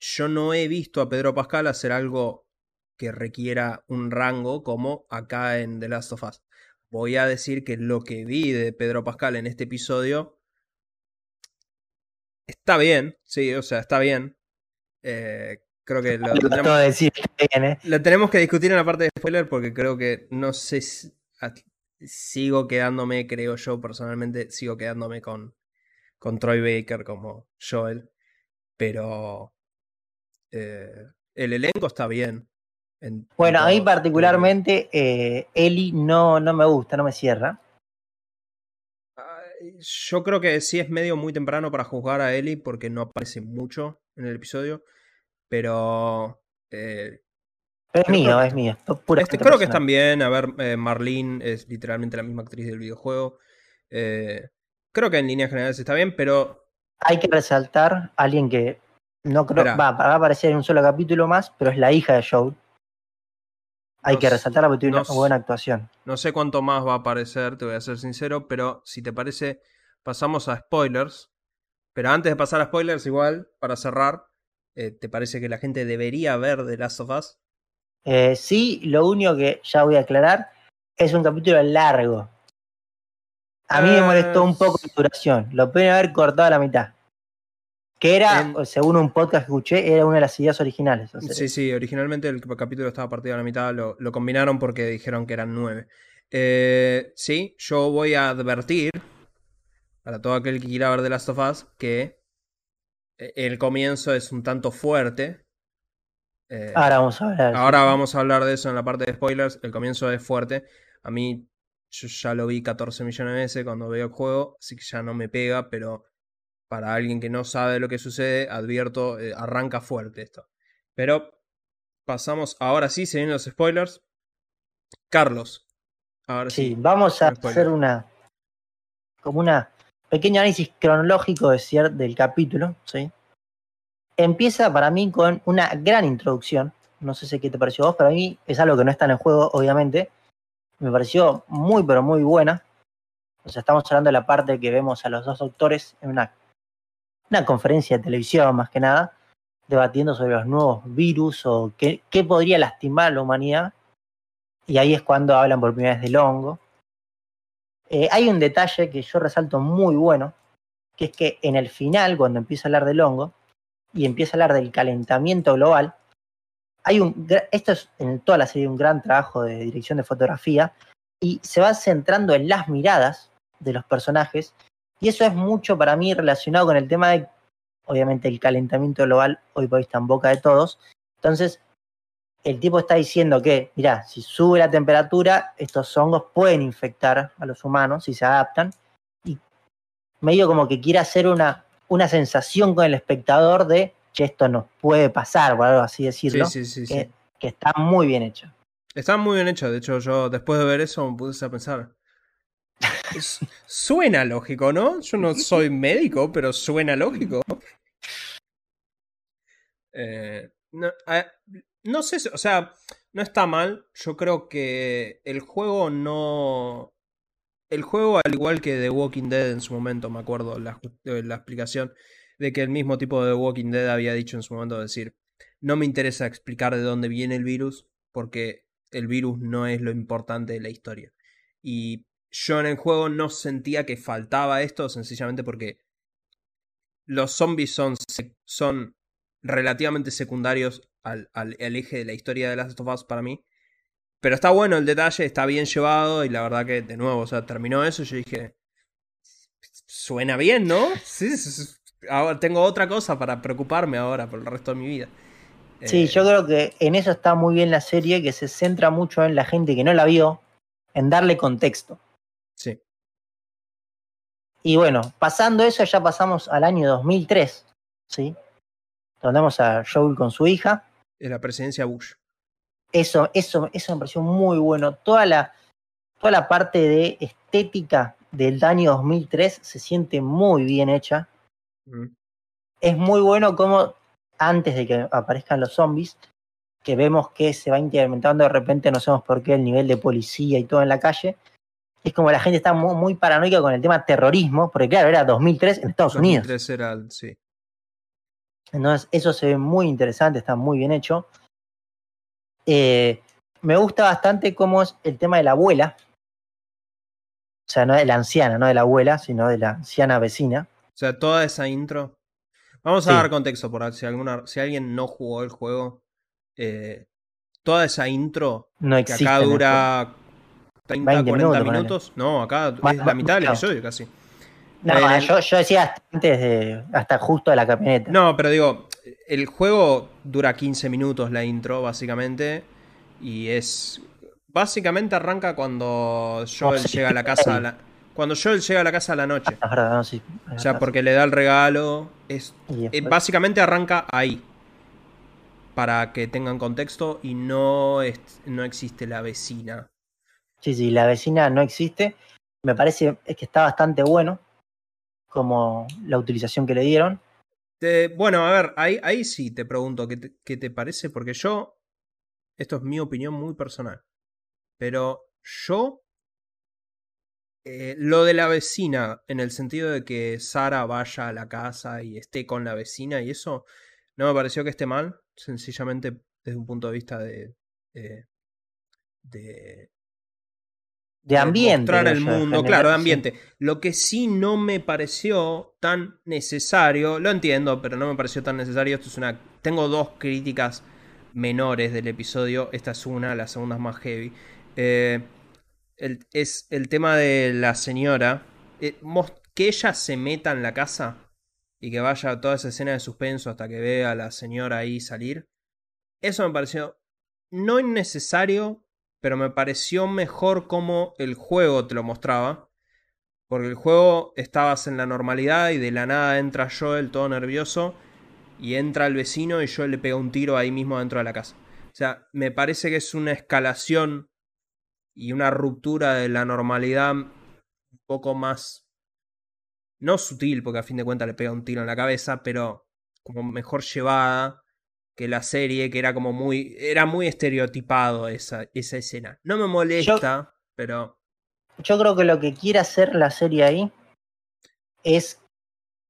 B: Yo no he visto a Pedro Pascal hacer algo que requiera un rango como acá en The Last of Us. Voy a decir que lo que vi de Pedro Pascal en este episodio está bien, sí, o sea, está bien. Eh, creo que lo, tenemos,
A: decir ¿eh?
B: lo tenemos que discutir en la parte de spoiler porque creo que no sé si a- sigo quedándome, creo yo personalmente, sigo quedándome con, con Troy Baker como Joel, pero eh, el elenco está bien. en- en
A: Bueno, a mí particularmente eh, Eli no, no me gusta, no me cierra.
B: Yo creo que sí es medio muy temprano para juzgar a Ellie porque no aparece mucho en el episodio, pero eh,
A: es mío,
B: que-
A: es mío. pura
B: Este, creo que están bien. A ver, eh, Marlene es literalmente la misma actriz del videojuego. Eh, creo que en líneas generales está bien, pero
A: Hay que resaltar a alguien que no creo va, va a aparecer en un solo capítulo más, pero es la hija de Joel. Hay
B: No
A: que resaltarla porque tiene
B: no
A: una buena actuación.
B: no sé cuánto más va a aparecer, te voy a ser sincero, pero si te parece, pasamos a spoilers. Pero antes de pasar a spoilers, igual, para cerrar, eh, ¿te parece que la gente debería ver The Last of Us?
A: Eh, sí, lo único que ya voy a aclarar es un capítulo largo. A mí me
B: Eh,
A: molestó un poco la duración. Lo pueden haber cortado a la mitad. Que era,
B: En-
A: según un podcast que escuché, era una de las ideas originales. o sea,
B: Sí, sí, originalmente el capítulo estaba partido a la mitad, lo, lo combinaron porque dijeron que eran nueve. Eh, sí, yo voy a advertir para todo aquel que quiera ver The Last of Us que eh, el comienzo es un tanto fuerte. Eh,
A: Ahora vamos a hablar.
B: ahora vamos a hablar de eso en la parte de spoilers. El comienzo es fuerte. A mí, yo ya lo vi 14 millones de veces cuando veo el juego, así que ya no me pega, pero para alguien que no sabe lo que sucede, advierto, eh, arranca fuerte esto. Pero pasamos, ahora sí, se vienen los spoilers. Carlos, ahora
A: Sí,
B: sí.
A: vamos a hacer una como una pequeño análisis cronológico de del capítulo, ¿sí? Empieza para mí con una gran introducción. No sé qué te pareció vos, pero a mí es algo que no está en el juego, obviamente. Me pareció muy, pero muy buena. O sea, estamos hablando de la parte que vemos a los dos doctores en una, una conferencia de televisión, más que nada, debatiendo sobre los nuevos virus o qué, qué podría lastimar a la humanidad. Y ahí es cuando hablan por primera vez del hongo. Eh, hay un detalle que yo resalto muy bueno, que es que en el final, cuando empieza a hablar del hongo y empieza a hablar del calentamiento global, hay un, esto es en toda la serie un gran trabajo de dirección de fotografía y se va centrando en las miradas de los personajes y eso es mucho para mí relacionado con el tema de, obviamente, el calentamiento global hoy por hoy está en boca de todos. Entonces, el tipo está diciendo que, mirá, si sube la temperatura, estos hongos pueden infectar a los humanos si se adaptan. Y medio como que quiere hacer una, una sensación con el espectador de, che, esto nos puede pasar, por algo así
B: Sí,
A: decirlo,
B: sí, sí, sí.
A: que, que está muy bien hecho.
B: Está muy bien hecho. De hecho, yo después de ver eso me puse a pensar. Suena lógico, ¿no? Yo no soy médico, pero suena lógico. Eh, no, a- no sé, o sea, no está mal. Yo creo que el juego no. El juego, al igual que The Walking Dead en su momento, me acuerdo la, eh, la explicación de que el mismo tipo de The Walking Dead había dicho en su momento decir, no me interesa explicar de dónde viene el virus, porque el virus no es lo importante de la historia. Y yo en el juego no sentía que faltaba esto, sencillamente porque los zombies son, son relativamente secundarios al, al- al eje de la historia de Last of Us para mí. Pero está bueno el detalle, está bien llevado y la verdad que de nuevo, o sea, terminó eso y yo dije, suena bien, ¿no? Sí, ahora tengo otra cosa para preocuparme ahora por el resto de mi vida.
A: Sí,
B: Eh,
A: yo creo que en eso está muy bien la serie, que se centra mucho en la gente que no la vio, en darle contexto.
B: Sí.
A: Y bueno, pasando eso, ya pasamos al año 2003, ¿sí? Donde vemos a Joel con su hija.
B: Es la presidencia Bush.
A: Eso, eso, eso me pareció muy bueno. Toda la, toda la parte de estética del año 2003 se siente muy bien hecha.
B: Mm.
A: Es muy bueno como antes de que aparezcan los zombies, que vemos que se va incrementando de repente, no sabemos por qué, el nivel de policía y todo en la calle. Es como la gente está muy, muy paranoica con el tema terrorismo, porque claro, era 2003 en Estados Unidos.
B: 2003 era, el- sí.
A: Entonces, eso se ve muy interesante, está muy bien hecho. Eh, me gusta bastante cómo es el tema de la abuela. O sea, no de la anciana, no de la abuela, sino de la anciana vecina.
B: O sea, toda esa intro. Vamos a
A: Sí.
B: dar contexto por si alguna, si alguien no jugó el juego. eh, toda esa intro
A: No
B: que acá dura 30,
A: 20
B: 40
A: minutos,
B: minutos. No, acá
A: Más-
B: es la mitad del episodio casi.
A: No,
B: el-
A: yo, yo decía hasta antes de. hasta justo de la camioneta.
B: No, pero digo, el juego dura 15 minutos la intro, básicamente. Y es. Básicamente arranca cuando Joel
A: sí,
B: llega a la casa a la. Cuando Joel llega a la casa a la noche.
A: Es verdad, no, sí,
B: O sea, porque le da el regalo. Es, eh, básicamente arranca ahí. Para que tengan contexto. Y no, es, no existe la vecina.
A: Sí, sí, la vecina no existe. Me parece que está bastante bueno como la utilización que le dieron.
B: Bueno, a ver, ahí, ahí sí te pregunto ¿qué te, qué te parece, porque yo, esto es mi opinión muy personal, pero yo, eh, lo de la vecina, en el sentido de que Sara vaya a la casa y esté con la vecina y eso, no me pareció que esté mal, sencillamente desde un punto de vista de de De
A: ambiente.
B: mostrar el mundo, claro, de
A: sí.
B: ambiente. Lo que sí no me pareció tan necesario, lo entiendo, pero no me pareció tan necesario. Esto es una. Tengo dos críticas menores del episodio. Esta es una, la segunda es más heavy. Eh, el- es el tema de la señora. eh, que ella se meta en la casa y que vaya a toda esa escena de suspenso hasta que vea a la señora ahí salir. Eso me pareció no innecesario, pero me pareció mejor como el juego te lo mostraba. Porque el juego estabas en la normalidad y de la nada entra Joel todo nervioso y entra el vecino y Joel le pega un tiro ahí mismo dentro de la casa. O sea, me parece que es una escalación y una ruptura de la normalidad un poco más... No sutil, porque a fin de cuentas le pega un tiro en la cabeza, pero como mejor llevada que la serie, que era como muy. Era muy estereotipado esa, esa escena. No me molesta, pero.
A: Yo creo que lo que quiere hacer la serie ahí es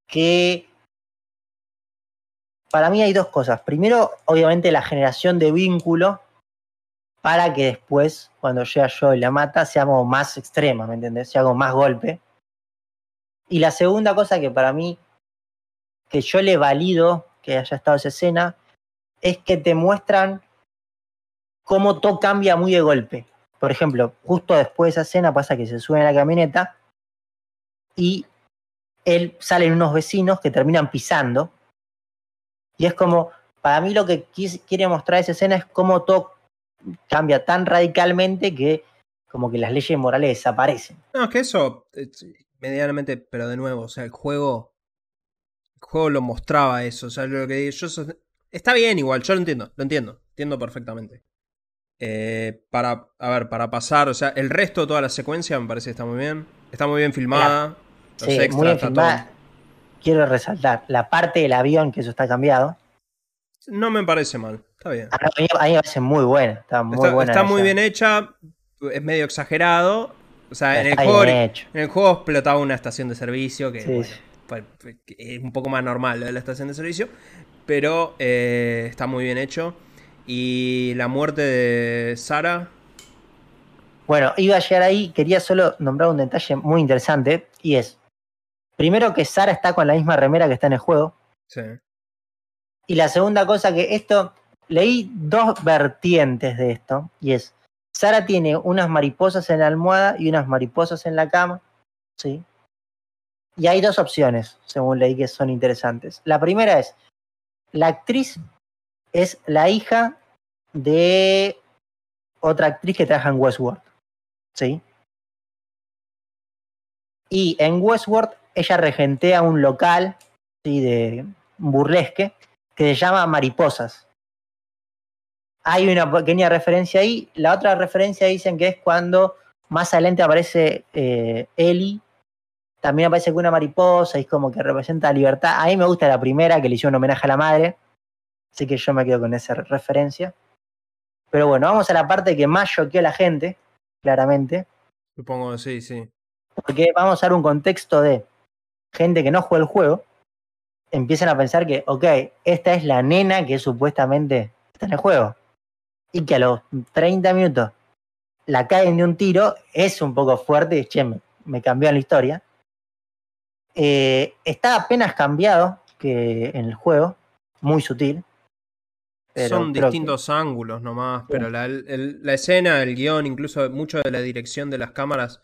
A: que para mí hay dos cosas. Primero, obviamente, la generación de vínculo para que después, cuando llega yo y la mata, sea como más extrema, ¿me entendés? Sea como más golpe. Y la segunda cosa que para mí, que yo le valido que haya estado esa escena, es que te muestran cómo todo cambia muy de golpe. Por ejemplo, justo después de esa escena pasa que se sube a la camioneta y él salen unos vecinos que terminan pisando. Y es como, para mí lo que quiere mostrar esa escena es cómo todo cambia tan radicalmente que como que las leyes morales desaparecen.
B: No, es que eso. eh, medianamente, pero de nuevo, o sea, el juego. El juego lo mostraba eso. O sea, lo que yo. Está bien igual, yo lo entiendo, lo entiendo. Entiendo perfectamente. Eh, para, a ver, para pasar, o sea, el resto de toda la secuencia me parece que está muy bien. Está muy bien filmada. Los
A: Sí,
B: extras,
A: muy bien filmada.
B: todo-
A: Quiero resaltar la parte del avión, que eso está cambiado.
B: No me parece mal, está bien.
A: A mí, a mí me parece muy buena. Está muy
B: está
A: buena.
B: está muy
A: esa-
B: bien hecha, es medio exagerado. O sea, en el, juego, en el juego explotaba una estación de servicio que
A: Sí,
B: bueno, fue- fue- un poco más normal lo de la estación de servicio, pero eh, está muy bien hecho. Y la muerte de Sara,
A: Bueno, iba a llegar ahí, quería solo nombrar un detalle muy interesante, y es, primero que Sara está con la misma remera que está en el juego,
B: sí.
A: y la segunda cosa que esto, leí dos vertientes de esto, y es, Sara tiene unas mariposas en la almohada y unas mariposas en la cama, ¿sí? Y hay dos opciones, según leí, que son interesantes. La primera es, la actriz es la hija de otra actriz que trabaja en Westworld. ¿Sí? Y en Westworld ella regentea un local de burlesque que se llama Mariposas. Hay una pequeña referencia ahí. La otra referencia dicen que es cuando más adelante aparece eh, Ellie. También aparece con una mariposa y es como que representa libertad. A mí me gusta la primera, que le hizo un homenaje a la madre. Así que yo me quedo con esa referencia. Pero bueno, vamos a la parte que más choqueó a la gente, claramente.
B: Supongo, sí, sí.
A: Porque vamos a dar un contexto de gente que no juega el juego. Empiezan a pensar que, ok, esta es la nena que supuestamente está en el juego. Y que a los 30 minutos la caen de un tiro, es un poco fuerte y che, me, me cambió la historia. Eh, está apenas cambiado que en el juego, muy sutil.
B: pero Son distintos ángulos nomás, pero la, el, la, escena, el guion, incluso mucho de la dirección de las cámaras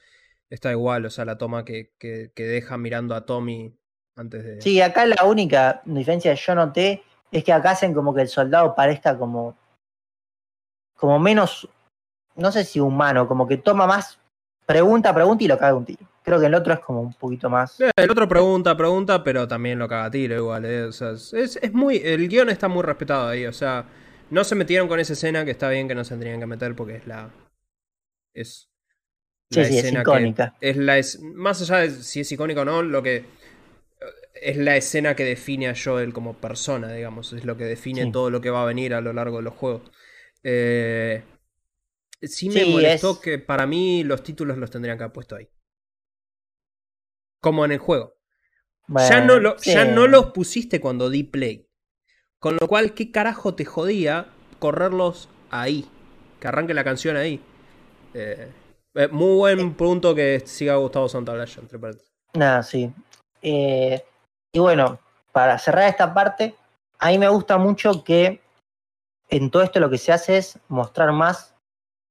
B: está igual, o sea, la toma que, que, que deja mirando a Tommy antes de...
A: Sí, acá la única diferencia que yo noté es que acá hacen como que el soldado parezca como como menos no sé si humano, como que toma más, pregunta, pregunta y lo caga un tiro. Creo que el otro es como un poquito más.
B: El otro pregunta, pregunta, pero también lo caga tiro igual. ¿eh? O sea, es, es, muy. El guion está muy respetado ahí. O sea, no se metieron con esa escena que está bien que no se tendrían que meter porque es la. Es.
A: La sí, escena es icónica.
B: es la es, más allá de si es icónica o no, lo que. Es la escena que define a Joel como persona, digamos. Es lo que define sí. todo lo que va a venir a lo largo de los juegos. Eh, sí me sí, molestó es... que para mí los títulos los tendrían que haber puesto ahí. Como en el juego. Bueno, ya, no lo, sí. ya no los pusiste cuando di play. Con lo cual, ¿qué carajo te jodía correrlos ahí? Que arranque la canción ahí. Eh, eh, muy buen punto que siga Gustavo Santaolalla, entre paréntesis.
A: Nada, sí. Eh, y bueno, para cerrar esta parte, a mí me gusta mucho que en todo esto lo que se hace es mostrar más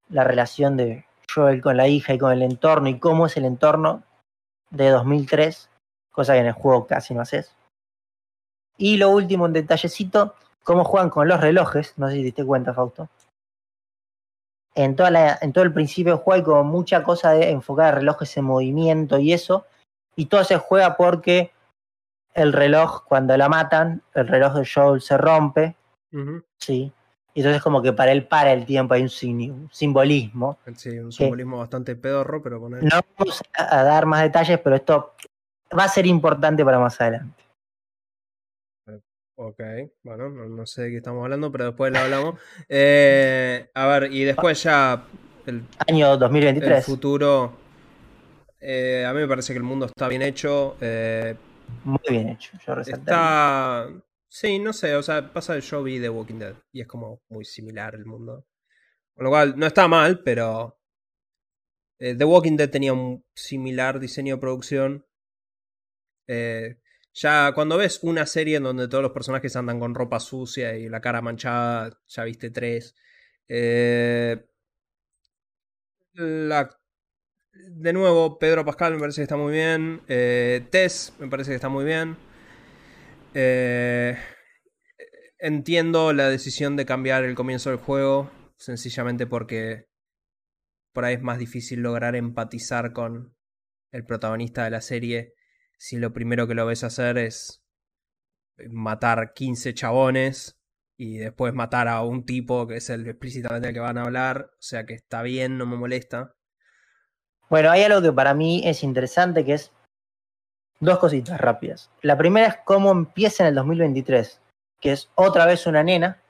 A: la relación de Joel con la hija y con el entorno y cómo es el entorno de 2003, cosa que en el juego casi no haces. Y lo último, un detallecito, cómo juegan con los relojes, no sé si te diste cuenta, Fausto. En, toda la, en todo el principio del juego hay como mucha cosa de enfocar relojes en movimiento y eso, y todo se juega porque el reloj, cuando la matan, el reloj de Joel se rompe, uh -huh. sí, y entonces como que para él para el tiempo, hay un, un simbolismo.
B: Sí, un simbolismo bastante pedorro, pero con él.
A: No vamos a dar más detalles, pero esto va a ser importante para más adelante.
B: Ok, bueno, no, no sé de qué estamos hablando, pero después lo hablamos. Eh, a ver, y después ya...
A: El, Año 2023.
B: El futuro... Eh, a mí me parece que el mundo está bien hecho. Eh,
A: Muy bien hecho, yo resalté.
B: Está... Sí, no sé, o sea, pasa show vi de Walking Dead y es como muy similar el mundo. Con lo cual, no está mal, pero. Eh, The Walking Dead tenía un similar diseño de producción. Eh, ya cuando ves una serie en donde todos los personajes andan con ropa sucia y la cara manchada, ya viste tres. Eh, la, de nuevo, Pedro Pascal me parece que está muy bien. Tess me parece que está muy bien. Eh, entiendo la decisión de cambiar el comienzo del juego, sencillamente porque por ahí es más difícil lograr empatizar con el protagonista de la serie si lo primero que lo ves hacer es matar 15 chabones y después matar a un tipo que es el explícitamente el que van a hablar, o sea que está bien, no me molesta.
A: Bueno, hay algo que para mí es interesante que es dos cositas rápidas. La primera es cómo empieza en el 2023, que es otra vez una nena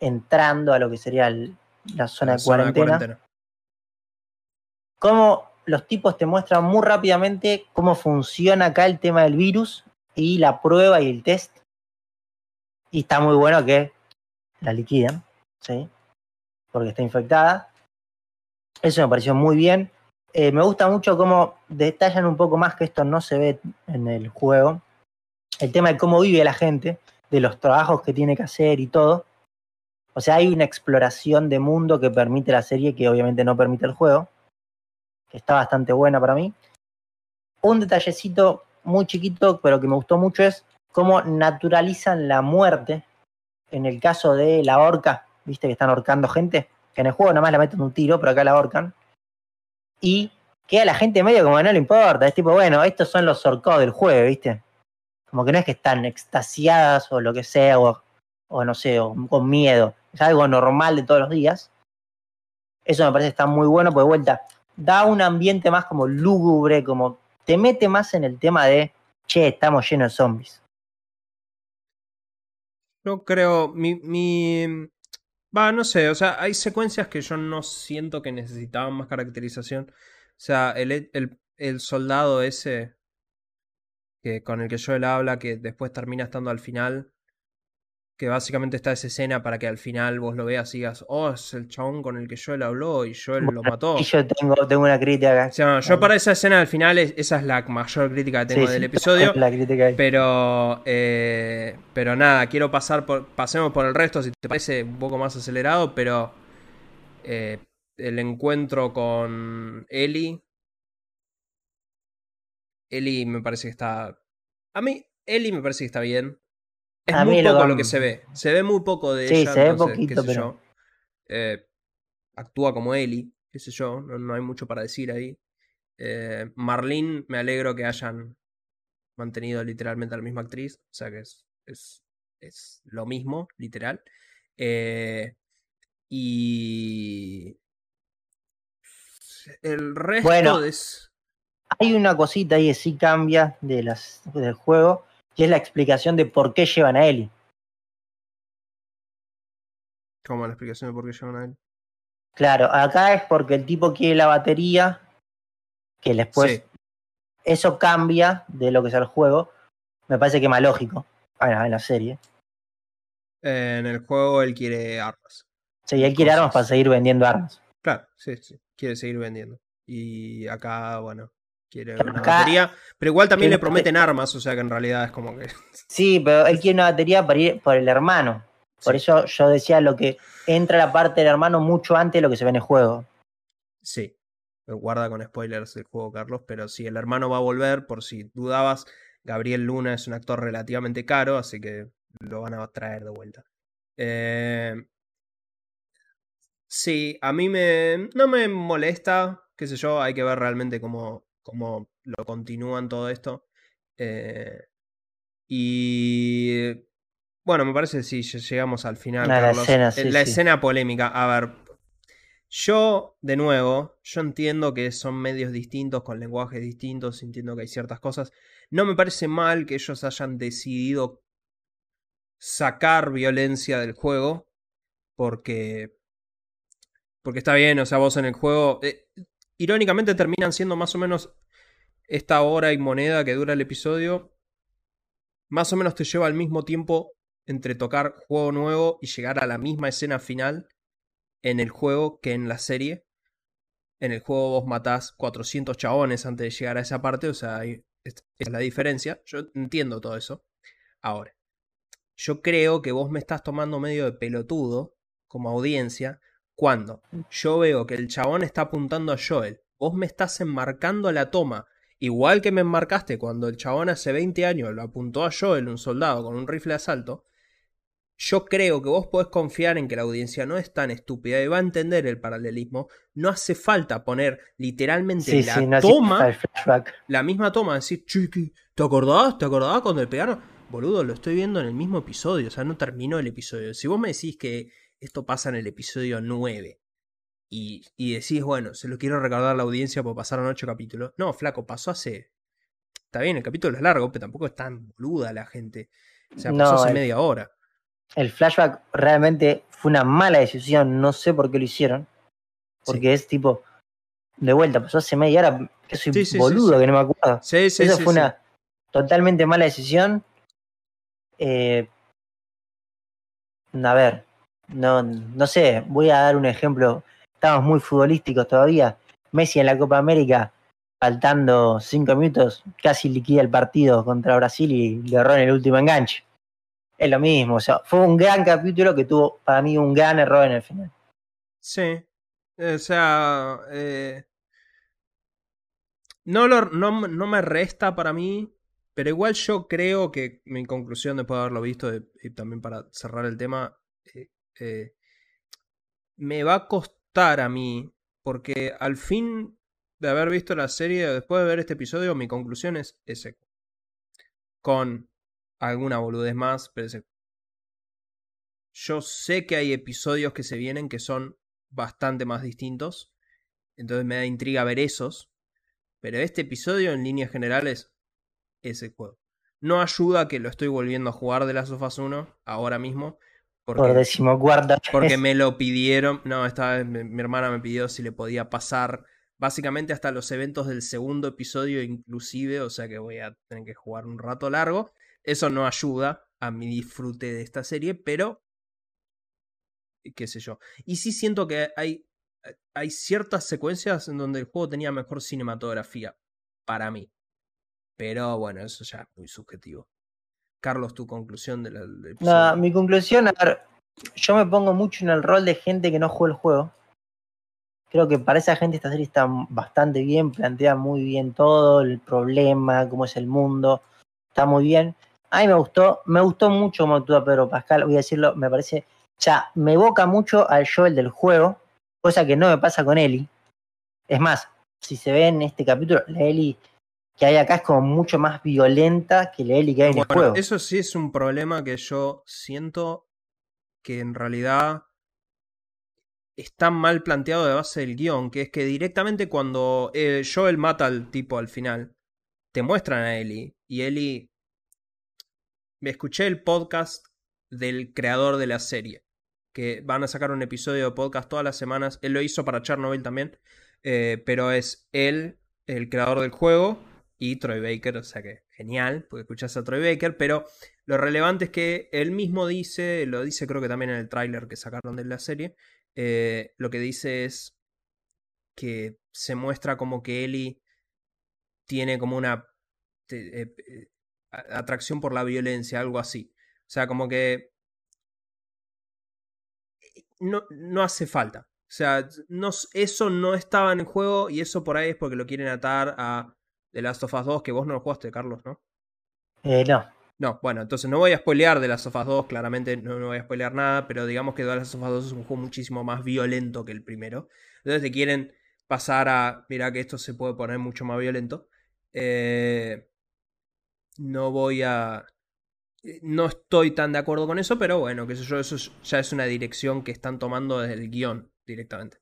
A: entrando a lo que sería el, la zona, la de, zona cuarentena. de cuarentena. Cómo los tipos te muestran muy rápidamente cómo funciona acá el tema del virus y la prueba y el test. Y está muy bueno que la liquiden, ¿sí? Porque está infectada. Eso me pareció muy bien. Eh, me gusta mucho cómo detallan un poco más que esto no se ve en el juego. El tema de cómo vive la gente, de los trabajos que tiene que hacer y todo. O sea, hay una exploración de mundo que permite la serie que obviamente no permite el juego. Que está bastante buena para mí. un detallecito muy chiquito, pero que me gustó mucho es cómo naturalizan la muerte. En el caso de la horca, viste que están ahorcando gente, que en el juego nada más la meten un tiro, pero acá la ahorcan. Y queda la gente medio como no le importa. Es tipo, bueno, estos son los orcos del juego, viste. Como que no es que están extasiadas o lo que sea, o, o no sé, o con miedo. Es algo normal de todos los días. Eso me parece que está muy bueno, porque de vuelta, da un ambiente más como lúgubre, como te mete más en el tema de, che, estamos llenos de zombies.
B: No creo, mi, mi, va, no sé, o sea, hay secuencias que yo no siento que necesitaban más caracterización. O sea, el, el, el soldado ese que con el que Joel habla, que después termina estando al final, que básicamente está esa escena para que al final vos lo veas y digas, oh, es el chabón con el que Joel habló y Joel lo mató.
A: Y yo tengo, tengo una crítica
B: acá. yo para esa escena al final, esa es la mayor crítica que tengo del episodio.
A: La crítica
B: pero, eh, pero nada, quiero pasar por, pasemos por el resto, si te parece un poco más acelerado, pero eh, el encuentro con Ellie. Ellie me parece que está... A mí, Ellie me parece que está bien. Es muy poco lo, que se ve. Se ve muy poco de ella.
A: Sí, se ve poquito, pero...
B: Eh, actúa como Ellie, qué sé yo. No, hay mucho para decir ahí. Eh, Marlene, me alegro que hayan mantenido literalmente a la misma actriz. O sea que es, es, es lo mismo, literal. Eh, y. El resto
A: bueno,
B: es.
A: Hay una cosita ahí que sí cambia de las, del juego y es la explicación de por qué llevan a Eli.
B: ¿Cómo la explicación de por qué llevan a Eli?
A: Claro, acá es porque el tipo quiere la batería, que después eso cambia de lo que es el juego. Me parece que es más lógico en la serie.
B: en el juego él quiere armas.
A: Sí, él quiere armas para seguir vendiendo armas.
B: Claro, sí, sí, quiere seguir vendiendo. Y acá, bueno, quiere una batería, pero igual también le prometen armas, o sea que en realidad es como que...
A: Sí, pero él quiere una batería para ir por el hermano. Por eso yo decía lo que entra la parte del hermano mucho antes de lo que se ve en el juego.
B: Sí, guarda con spoilers del juego, Carlos, pero si el hermano va a volver, por si dudabas, Gabriel Luna es un actor relativamente caro, así que lo van a traer de vuelta. Eh... Sí, a mí me, no me molesta, qué sé yo, hay que ver realmente cómo, cómo lo continúan todo esto. Eh, y bueno, me parece sí, llegamos al final.
A: La, escena,
B: eh, la escena polémica. A ver, yo, de nuevo, yo entiendo que son medios distintos, con lenguajes distintos, entiendo que hay ciertas cosas. No me parece mal que ellos hayan decidido sacar violencia del juego, porque... Porque está bien, o sea, vos en el juego... Eh, irónicamente terminan siendo más o menos esta hora y moneda que dura el episodio. Más o menos te lleva al mismo tiempo entre tocar juego nuevo y llegar a la misma escena final en el juego que en la serie. En el juego vos matás 400 chabones antes de llegar a esa parte, o sea, es la diferencia. Yo entiendo todo eso. Ahora, yo creo que vos me estás tomando medio de pelotudo como audiencia cuando yo veo que el chabón está apuntando a Joel, vos me estás enmarcando la toma, igual que me enmarcaste cuando el chabón hace 20 años lo apuntó a Joel, un soldado con un rifle de asalto, yo creo que vos podés confiar en que la audiencia no es tan estúpida y va a entender el paralelismo. No hace falta poner literalmente la toma, la misma toma, decir, chiqui, ¿te acordás? ¿Te acordás cuando el pegaron? Boludo, lo estoy viendo en el mismo episodio, o sea, no terminó el episodio. Si vos me decís que esto pasa en el episodio 9. Y, y decís, bueno, se lo quiero recordar a la audiencia porque pasaron 8 capítulos. No, flaco, pasó hace. Está bien, el capítulo es largo, pero tampoco es tan boluda la gente. O sea, pasó hace media hora.
A: El flashback realmente fue una mala decisión. No sé por qué lo hicieron. Porque es tipo. De vuelta, pasó hace media hora. Que soy boludo, que no me acuerdo. Eso fue una totalmente mala decisión. Eh, a ver, no, no sé, voy a dar un ejemplo. Estamos muy futbolísticos todavía. Messi en la Copa América, faltando cinco minutos, casi liquida el partido contra Brasil y le erró en el último enganche. Es lo mismo, o sea, fue un gran capítulo que tuvo para mí un gran error en el final.
B: Sí, o sea, eh, No, lo, no, no me resta para mí, pero igual yo creo que mi conclusión después de haberlo visto y también para cerrar el tema, eh, eh, me va a costar a mí, porque al fin de haber visto la serie, después de ver este episodio, mi conclusión es ese. Con alguna boludez más, pero ese. Yo sé que hay episodios que se vienen que son bastante más distintos, entonces me da intriga ver esos, pero este episodio en líneas generales ese juego. No ayuda que lo estoy volviendo a jugar de las sofas 1 ahora mismo.
A: Porque, Por decimocuarta.
B: Porque me lo pidieron. No, esta vez mi, hermana me pidió si le podía pasar básicamente hasta los eventos del segundo episodio inclusive, o sea que voy a tener que jugar un rato largo. Eso no ayuda a mi disfrute de esta serie, pero qué sé yo. Y sí siento que hay, hay ciertas secuencias en donde el juego tenía mejor cinematografía, para mí. Pero bueno, eso ya es muy subjetivo. Carlos, tu conclusión de
A: la, mi conclusión, a ver, yo me pongo mucho en el rol de gente que no juega el juego. Creo que para esa gente esta serie está bastante bien, plantea muy bien todo, el problema, cómo es el mundo, está muy bien. A mí me gustó, me gustó mucho cómo actúa Pedro Pascal, voy a decirlo, me parece, ya, me evoca mucho al Joel del juego, cosa que no me pasa con Ellie. Es más, si se ve en este capítulo, la Ellie que hay acá es como mucho más violenta que la Ellie que hay en el juego.
B: Eso sí es un problema que yo siento que en realidad está mal planteado de base del guion, que es que directamente cuando eh, Joel mata al tipo al final, te muestran a Ellie y Ellie... Me escuché el podcast del creador de la serie, que van a sacar un episodio de podcast todas las semanas, él lo hizo para Chernobyl también, eh, pero es él, el creador del juego, y Troy Baker, o sea que genial, porque escuchas a Troy Baker, pero lo relevante es que él mismo dice, lo dice creo que también en el tráiler que sacaron de la serie, eh, lo que dice es que se muestra como que Ellie tiene como una eh, eh, atracción por la violencia, algo así. O sea, como que no, no hace falta. O sea, no, eso no estaba en juego y eso por ahí es porque lo quieren atar a de Last of Us 2, que vos no lo jugaste, Carlos, ¿no?
A: Eh, no.
B: No, bueno, entonces no voy a spoilear de Last of Us 2, claramente no, no voy a spoilear nada, pero digamos que The Last of Us 2 es un juego muchísimo más violento que el primero. Entonces te quieren pasar a, mira que esto se puede poner mucho más violento. Eh, no voy a... No estoy tan de acuerdo con eso, pero bueno, que sé yo, eso ya es una dirección que están tomando desde el guion directamente.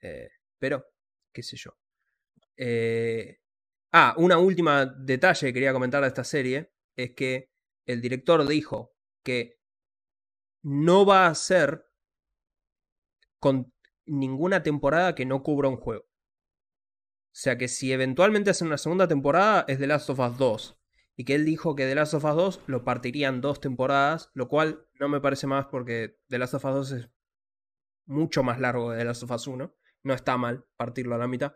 B: Eh, pero, qué sé yo. Eh, Ah, una última detalle que quería comentar de esta serie es que el director dijo que no va a ser con ninguna temporada que no cubra un juego. O sea que si eventualmente hacen una segunda temporada es The Last of Us 2. Y que él dijo que The Last of Us 2 lo partirían dos temporadas, lo cual no me parece más porque The Last of Us 2 es mucho más largo que The Last of Us 1. No está mal partirlo a la mitad.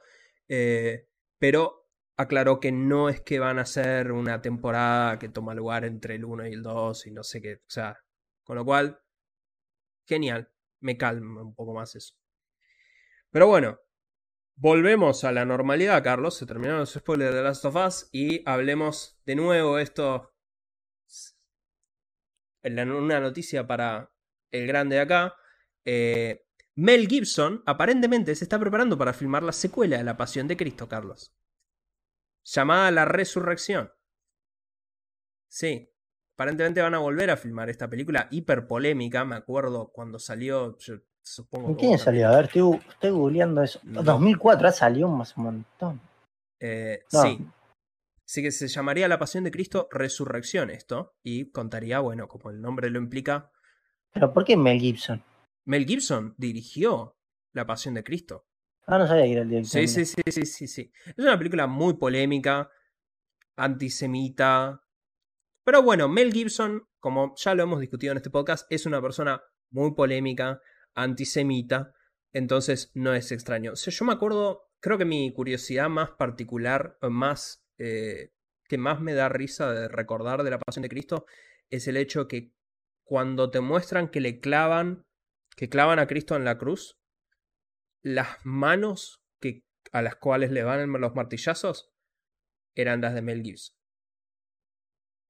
B: Eh, pero aclaró que no es que van a ser una temporada que toma lugar entre el 1 y el 2 y no sé qué. O sea, con lo cual, genial. Me calma un poco más eso. Pero bueno, volvemos a la normalidad, Carlos. Se terminaron los spoilers de Last of Us y hablemos de nuevo esto. Una noticia para el grande de acá. Eh, Mel Gibson aparentemente se está preparando para filmar la secuela de La Pasión de Cristo, Carlos llamada La Resurrección. Sí, aparentemente van a volver a filmar esta película hiper polémica. Me acuerdo cuando salió, yo supongo.
A: ¿En quién salió? A ver, estoy, googleando eso. 2004 salió más un montón.
B: Eh, Sí. Así que se llamaría La Pasión de Cristo Resurrección esto. Y contaría, bueno, como el nombre lo implica.
A: ¿Pero por qué Mel Gibson?
B: Mel Gibson dirigió La Pasión de Cristo.
A: Ah, no sabía que era el director.
B: Sí, sí, sí, sí, sí, sí. Es una película muy polémica, antisemita. Pero bueno, Mel Gibson, como ya lo hemos discutido en este podcast, es una persona muy polémica, antisemita. Entonces no es extraño. O sea, yo me acuerdo, creo que mi curiosidad más particular, más eh, que más me da risa de recordar de la Pasión de Cristo, es el hecho que cuando te muestran que le clavan, que clavan a Cristo en la cruz, las manos que a las cuales le van los martillazos eran las de Mel Gibson.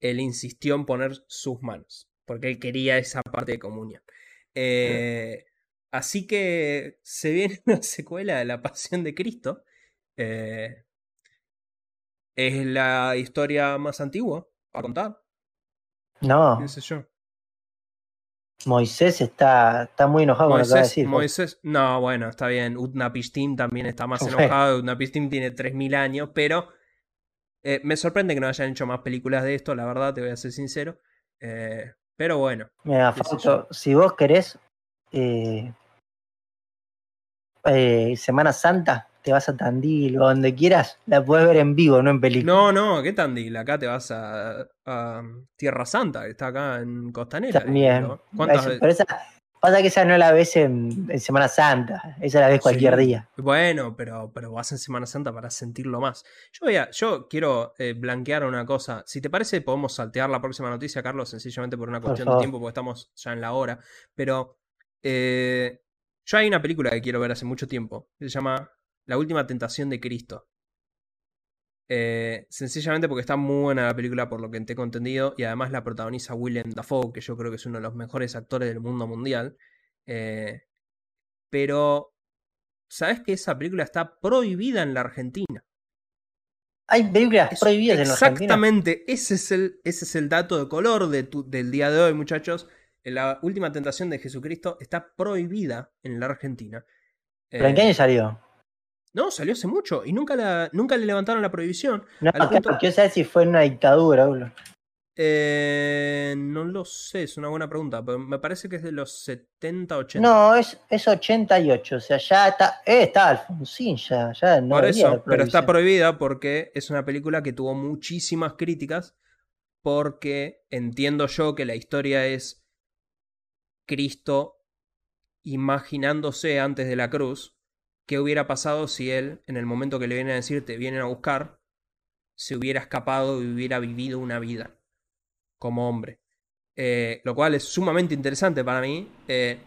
B: Él insistió en poner sus manos, porque él quería esa parte de comunión. Eh, así que se viene una secuela de La Pasión de Cristo. Eh, es la historia más antigua a contar.
A: No.
B: ¿Qué sé yo?
A: Moisés está, está muy enojado con lo que va a decir.
B: Moisés, no, bueno, está bien. Utnapishtim también está más enojado. Utnapishtim tiene 3.000 años, pero eh, me sorprende que no hayan hecho más películas de esto, la verdad, te voy a ser sincero. Eh, pero bueno.
A: Mira, si vos querés eh, Semana Santa, te vas a Tandil o donde quieras, la puedes ver en vivo, no en película.
B: No, no, ¿qué Tandil? Acá te vas a, Tierra Santa, que está acá en Costanera.
A: También. ¿Cuántas veces? Pasa que esa no la ves en, Semana Santa, esa la ves cualquier día.
B: Bueno, pero, pero vas en Semana Santa para sentirlo más. Yo, voy a, yo quiero eh, blanquear una cosa. Si te parece, podemos saltear la próxima noticia, Carlos, sencillamente por una cuestión de tiempo, porque estamos ya en la hora. Pero eh, yo hay una película que quiero ver hace mucho tiempo, se llama La Última Tentación de Cristo. Eh, sencillamente porque está muy buena la película por lo que te he entendido y además la protagoniza Willem Dafoe, que yo creo que es uno de los mejores actores del mundo mundial. Eh, pero, ¿sabes que esa película está prohibida en la Argentina?
A: Hay películas prohibidas en la
B: Argentina. Exactamente, ese es el, ese es el dato de color de del día de hoy, muchachos. La última tentación de Jesucristo está prohibida en la Argentina.
A: ¿Pero en qué año salió?
B: No, salió hace mucho y nunca, la, nunca le levantaron la prohibición.
A: No, quiero saber si fue en una dictadura.
B: Eh, no lo sé, es una buena pregunta, pero me parece que es de los 70, 80.
A: No, es, es 88, o sea, ya está, eh, está Alfonsín, ya, ya no
B: Por eso, pero está prohibida porque es una película que tuvo muchísimas críticas, porque entiendo yo que la historia es Cristo imaginándose antes de la cruz, qué hubiera pasado si él, en el momento que le vienen a decir te vienen a buscar, se hubiera escapado y hubiera vivido una vida como hombre. Eh, lo cual es sumamente interesante para mí. Eh,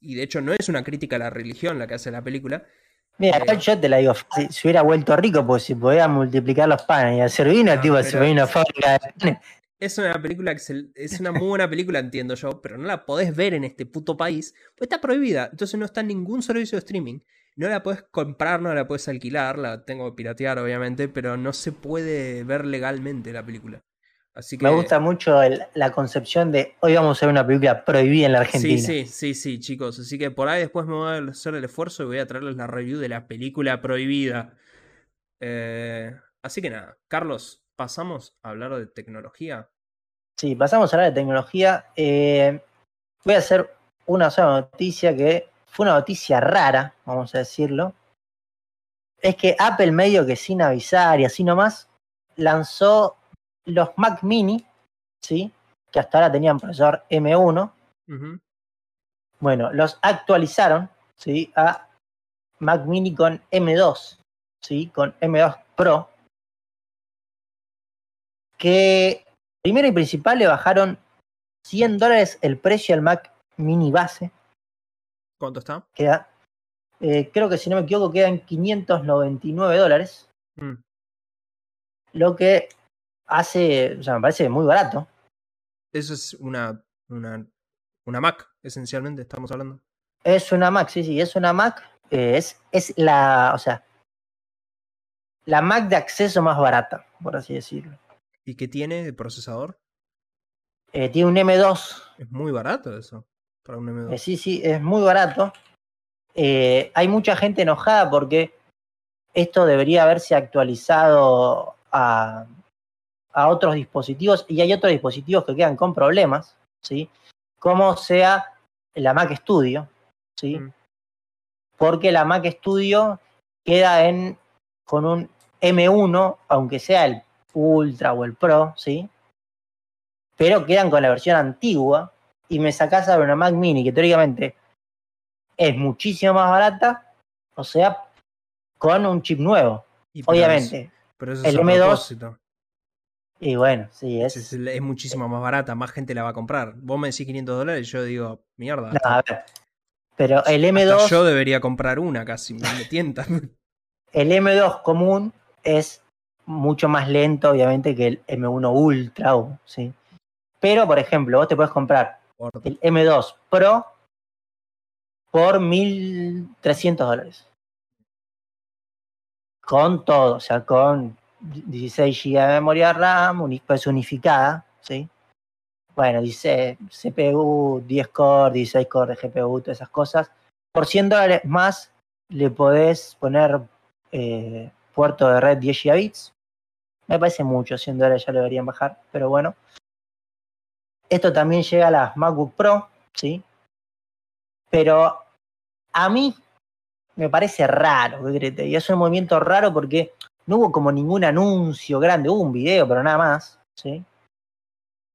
B: y de hecho no es una crítica a la religión la que hace la película.
A: Mira, eh, yo te la digo, si, hubiera vuelto rico, pues si podía multiplicar los panes y hacer vino, no, tipo, si una fábrica de panes.
B: Es una película es una muy buena película, entiendo yo, pero no la podés ver en este puto país, pues está prohibida. Entonces no está en ningún servicio de streaming. No la podés comprar, no la puedes alquilar, la tengo que piratear, obviamente, pero no se puede ver legalmente la película. Así que...
A: Me gusta mucho la concepción de hoy vamos a ver una película prohibida en la Argentina.
B: Sí, sí, sí, sí, chicos. Así que por ahí después me voy a hacer el esfuerzo y voy a traerles la review de la película prohibida. Eh, así que nada, Carlos, pasamos a hablar de tecnología.
A: Sí, pasamos a hablar de tecnología. Eh, voy a hacer una sola noticia que fue una noticia rara, vamos a decirlo. Es que Apple medio que sin avisar y así nomás lanzó los Mac Mini, ¿sí? Que hasta ahora tenían procesador M1. Bueno, los actualizaron, ¿sí? A Mac Mini con M2, ¿sí? Con M2 Pro que primero y principal le bajaron 100 dólares el precio al Mac mini base.
B: ¿Cuánto está?
A: Queda, eh, creo que si no me equivoco quedan 599 dólares. Mm. Lo que hace, o sea, me parece muy barato.
B: Eso es una, una, una Mac, esencialmente, estamos hablando.
A: Es una Mac, sí, sí, es una Mac. Eh, es, es la, o sea, la Mac de acceso más barata, por así decirlo.
B: ¿Y qué tiene de procesador?
A: Eh, tiene un M2.
B: Es muy barato eso, para un M2.
A: Eh, sí, sí, es muy barato. Eh, hay mucha gente enojada porque esto debería haberse actualizado a, a, otros dispositivos y hay otros dispositivos que quedan con problemas, ¿sí? Como sea la Mac Studio, ¿sí? Mm. Porque la Mac Studio queda en con un M1, aunque sea el Ultra o el Pro, ¿sí? Pero quedan con la versión antigua y me sacás a una Mac Mini que teóricamente es muchísimo más barata, o sea, con un chip nuevo. Obviamente.
B: pero eso es el M2.
A: Y bueno, sí,
B: es. Es, muchísimo más barata, más gente la va a comprar. Vos me decís 500 dólares y yo digo, mierda.
A: a ver. Pero el M2.
B: yo debería comprar una casi, me tienta.
A: El M2 común es mucho más lento, obviamente, que el M1 Ultra, ¿sí? Pero, por ejemplo, vos te puedes comprar el M2 Pro por 1.300 dólares. Con todo, o sea, con 16 GB de memoria RAM, pues unificada, ¿sí? Bueno, dice CPU, 10 core, 16 core de GPU, todas esas cosas. Por 100 dólares más le podés poner eh, puerto de red 10 gigabits. Me parece mucho, 100 dólares ya lo deberían bajar, pero bueno. Esto también llega a las MacBook Pro, ¿sí? Pero a mí me parece raro, Y es un movimiento raro porque no hubo como ningún anuncio grande, hubo un video, pero nada más, ¿sí?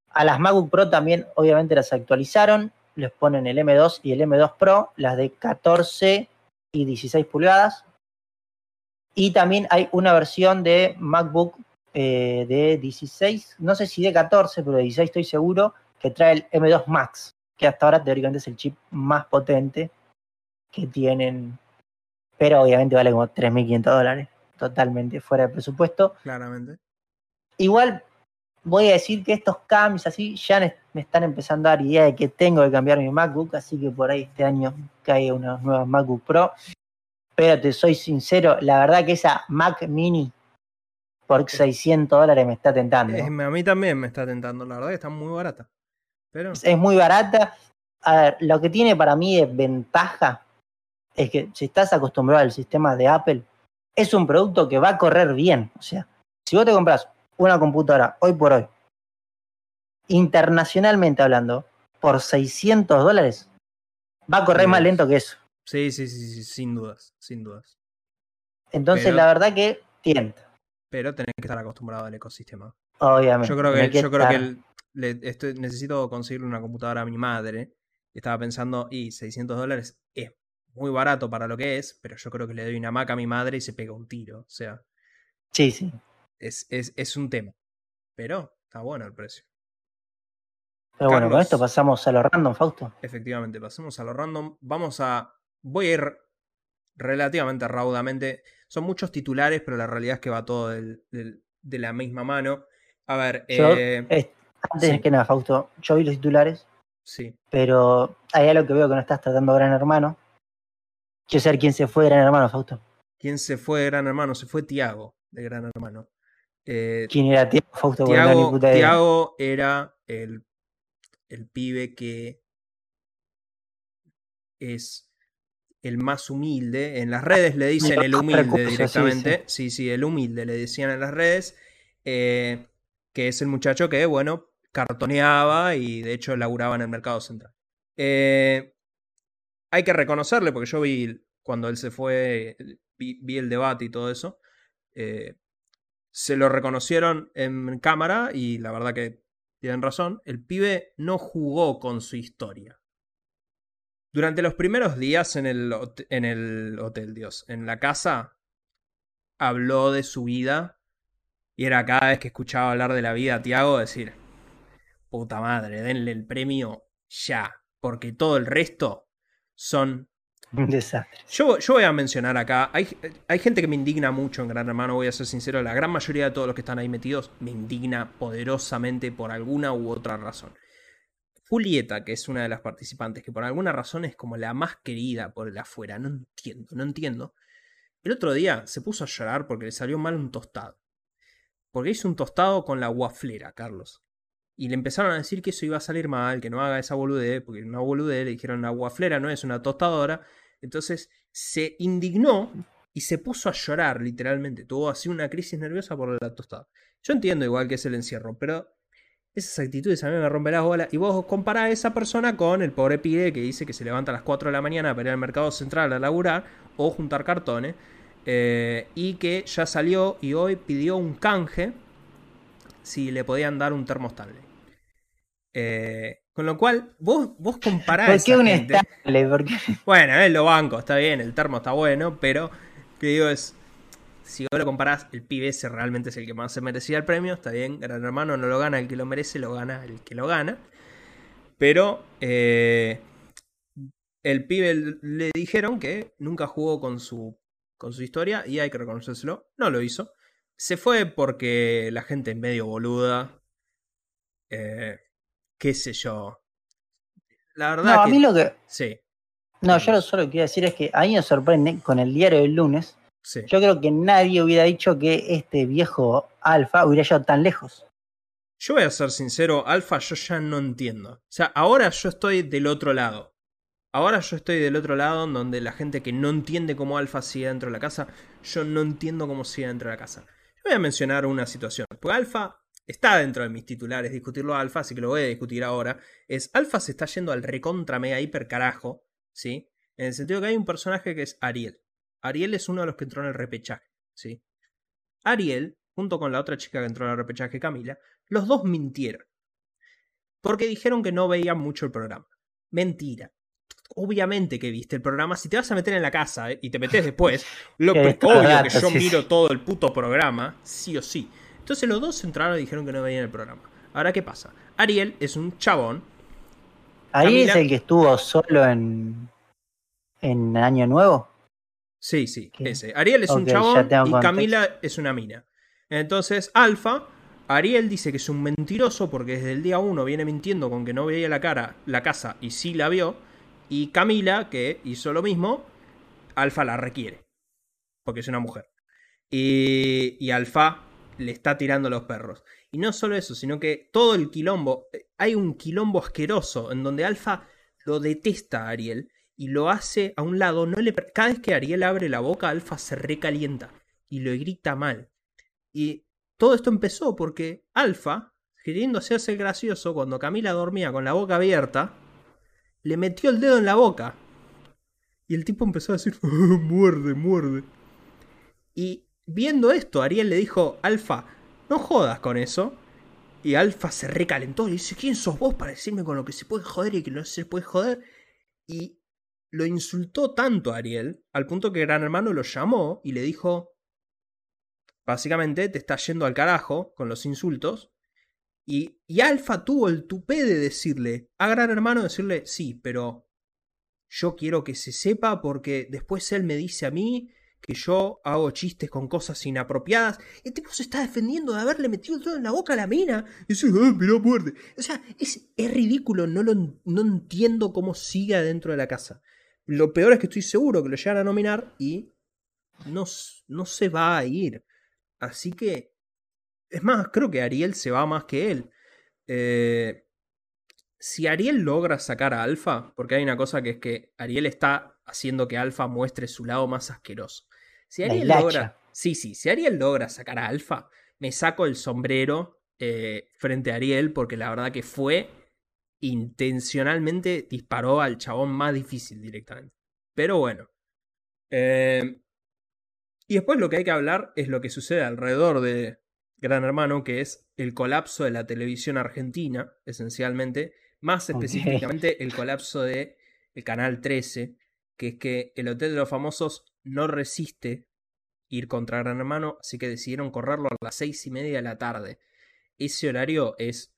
A: A las MacBook Pro también, obviamente, las actualizaron, les ponen el M2 y el M2 Pro, las de 14 y 16 pulgadas. Y también hay una versión de MacBook eh, de 16, no sé si de 14, pero de 16 estoy seguro, que trae el M2 Max, que hasta ahora teóricamente es el chip más potente que tienen, pero obviamente vale como 3.500 dólares, totalmente fuera de presupuesto.
B: Claramente.
A: Igual voy a decir que estos cambios así ya me están empezando a dar idea de que tengo que cambiar mi MacBook, así que por ahí este año cae una nueva MacBook Pro. Pero te soy sincero, la verdad que esa Mac Mini por 600 dólares me está tentando.
B: a mí también me está tentando, la verdad que está muy barata. Pero...
A: Es muy barata. A ver, lo que tiene para mí de ventaja es que si estás acostumbrado al sistema de Apple, es un producto que va a correr bien. O sea, si vos te compras una computadora hoy por hoy, internacionalmente hablando, por 600 dólares, va a correr más lento que eso.
B: Sí, sí, sí, sí, sin dudas, sin dudas.
A: Entonces, la verdad que tienta.
B: Pero tenés que estar acostumbrado al ecosistema.
A: Obviamente.
B: Yo creo que, yo creo que necesito conseguirle una computadora a mi madre. Estaba pensando, y 600 dólares es muy barato para lo que es, pero yo creo que le doy una Mac a mi madre y se pega un tiro. O sea.
A: Sí, sí.
B: Es, es, es un tema. Pero está bueno el precio.
A: Pero bueno, con esto pasamos a lo random, Fausto.
B: Efectivamente, pasemos a lo random. Vamos a. Voy a ir relativamente raudamente. Son muchos titulares, pero la realidad es que va todo de la misma mano. A ver.
A: eh, antes que nada, Fausto, yo vi los titulares.
B: Sí.
A: Pero hay algo que veo que no estás tratando Gran Hermano. Quiero saber quién se fue de Gran Hermano, Fausto.
B: ¿Quién se fue de Gran Hermano? Se fue Tiago de Gran Hermano.
A: Eh, ¿Quién era Tiago, Fausto?
B: Tiago era el, el pibe que es el más humilde. En las redes le dicen el humilde directamente. Sí sí. el humilde le decían en las redes. Eh, que es el muchacho que, bueno, cartoneaba y de hecho laburaba en el mercado central. Eh, hay que reconocerle, porque yo vi cuando él se fue, vi, el debate y todo eso. Eh, se lo reconocieron en cámara y la verdad que tienen razón. El pibe no jugó con su historia. Durante los primeros días en el, en el hotel, Dios, en la casa, habló de su vida y era cada vez que escuchaba hablar de la vida a Tiago decir, puta madre, denle el premio ya, porque todo el resto son...
A: Un desastre.
B: Yo, yo voy a mencionar acá, hay, hay gente que me indigna mucho en Gran Hermano, voy a ser sincero, la gran mayoría de todos los que están ahí metidos me indigna poderosamente por alguna u otra razón. Julieta, que es una de las participantes, que por alguna razón es como la más querida por el afuera, no entiendo, no entiendo. El otro día se puso a llorar porque le salió mal un tostado. Porque hizo un tostado con la guaflera, Carlos. Y le empezaron a decir que eso iba a salir mal, que no haga esa boludez, porque una boludez le dijeron la guaflera no es una tostadora. Entonces se indignó y se puso a llorar, literalmente. Tuvo así una crisis nerviosa por la tostada. Yo entiendo igual que es el encierro, pero esas actitudes a mí me rompen las bolas. Y vos comparás a esa persona con el pobre pibe que dice que se levanta a las 4 de la mañana para ir al mercado central a laburar o juntar cartones. Eh, y que ya salió y hoy pidió un canje si le podían dar un termo eh, con lo cual, vos, vos comparás.
A: ¿Por qué un estable?
B: Bueno, es lo banco, está bien, el termo está bueno, pero que digo es. Si vos lo comparás, el pibe ese realmente es el que más se merecía el premio, está bien, Gran Hermano no lo gana el que lo merece, lo gana el que lo gana. Pero eh, el pibe le dijeron que nunca jugó con su con su historia y hay que reconocérselo, no lo hizo. Se fue porque la gente es medio boluda. Eh, qué sé yo. La verdad.
A: No, a mí lo que.
B: Sí.
A: No, yo lo solo que quiero decir es que a mí me sorprende con el diario del lunes.
B: Sí.
A: Yo creo que nadie hubiera dicho que este viejo Alfa hubiera llegado tan lejos.
B: Yo voy a ser sincero, Alfa, yo ya no entiendo. O sea, ahora yo estoy del otro lado. Ahora yo estoy del otro lado, donde la gente que no entiende cómo Alfa sigue dentro de la casa, yo no entiendo cómo sigue dentro de la casa. Yo voy a mencionar una situación. Porque Alfa está dentro de mis titulares discutirlo a Alfa, así que lo voy a discutir ahora. Es Alfa se está yendo al recontra mega hiper carajo ¿sí? En el sentido que hay un personaje que es Ariel. Ariel es uno de los que entró en el repechaje, ¿sí? Ariel, junto con la otra chica que entró en el repechaje, Camila, los dos mintieron. Porque dijeron que no veían mucho el programa. Mentira. Obviamente que viste el programa. Si te vas a meter en la casa ¿eh? y te metes después, lo obvio que yo miro todo el puto programa, sí o sí. Entonces los dos entraron y dijeron que no veían el programa. Ahora, ¿qué pasa? Ariel es un chabón
A: Ahí es el que estuvo solo en, en Año Nuevo.
B: Sí, sí, ese. Ariel es un chabón y Camila es una mina. Entonces, Alfa, Ariel dice que es un mentiroso porque desde el día uno viene mintiendo con que no veía la cara, la casa y sí la vio. Y Camila, que hizo lo mismo, Alfa la requiere. Porque es una mujer. Y, y Alfa le está tirando los perros. Y no solo eso, sino que todo el quilombo, eh, hay un quilombo asqueroso en donde Alfa lo detesta a Ariel y lo hace a un lado, no le cada vez que Ariel abre la boca, Alfa se recalienta y lo grita mal. Y todo esto empezó porque Alfa, queriendo hacerse gracioso cuando Camila dormía con la boca abierta, le metió el dedo en la boca. Y el tipo empezó a decir, muerde, muerde. Y viendo esto, Ariel le dijo, Alfa, no jodas con eso. Y Alfa se recalentó y dice, ¿quién sos vos para decirme con lo que se puede joder y que no se puede joder? Y lo insultó tanto a Ariel, al punto que Gran Hermano lo llamó y le dijo, básicamente te estás yendo al carajo con los insultos. Y, y Alfa tuvo el tupé de decirle a Gran Hermano, decirle, sí, pero yo quiero que se sepa porque después él me dice a mí que yo hago chistes con cosas inapropiadas. El tipo se está defendiendo de haberle metido todo en la boca a la mina. Y dice, ah, mirá, muerde. O sea, es, es ridículo. No, lo, no entiendo cómo sigue adentro de la casa. Lo peor es que estoy seguro que lo llegan a nominar y no, no se va a ir. Así que. Es más, creo que Ariel se va más que él. Eh, si Ariel logra sacar a Alfa, porque hay una cosa que es que Ariel está haciendo que Alfa muestre su lado más asqueroso. Si Ariel logra. Sí, sí, si Ariel logra sacar a Alfa, me saco el sombrero eh, frente a Ariel, porque la verdad que fue intencionalmente disparó al chabón más difícil directamente. Pero bueno. Eh, y después lo que hay que hablar es lo que sucede alrededor de Gran Hermano, que es el colapso de la televisión argentina, esencialmente. Más específicamente el colapso de el Canal 13, que es que el Hotel de los Famosos no resiste ir contra Gran Hermano, así que decidieron correrlo a las seis y media de la tarde. Ese horario es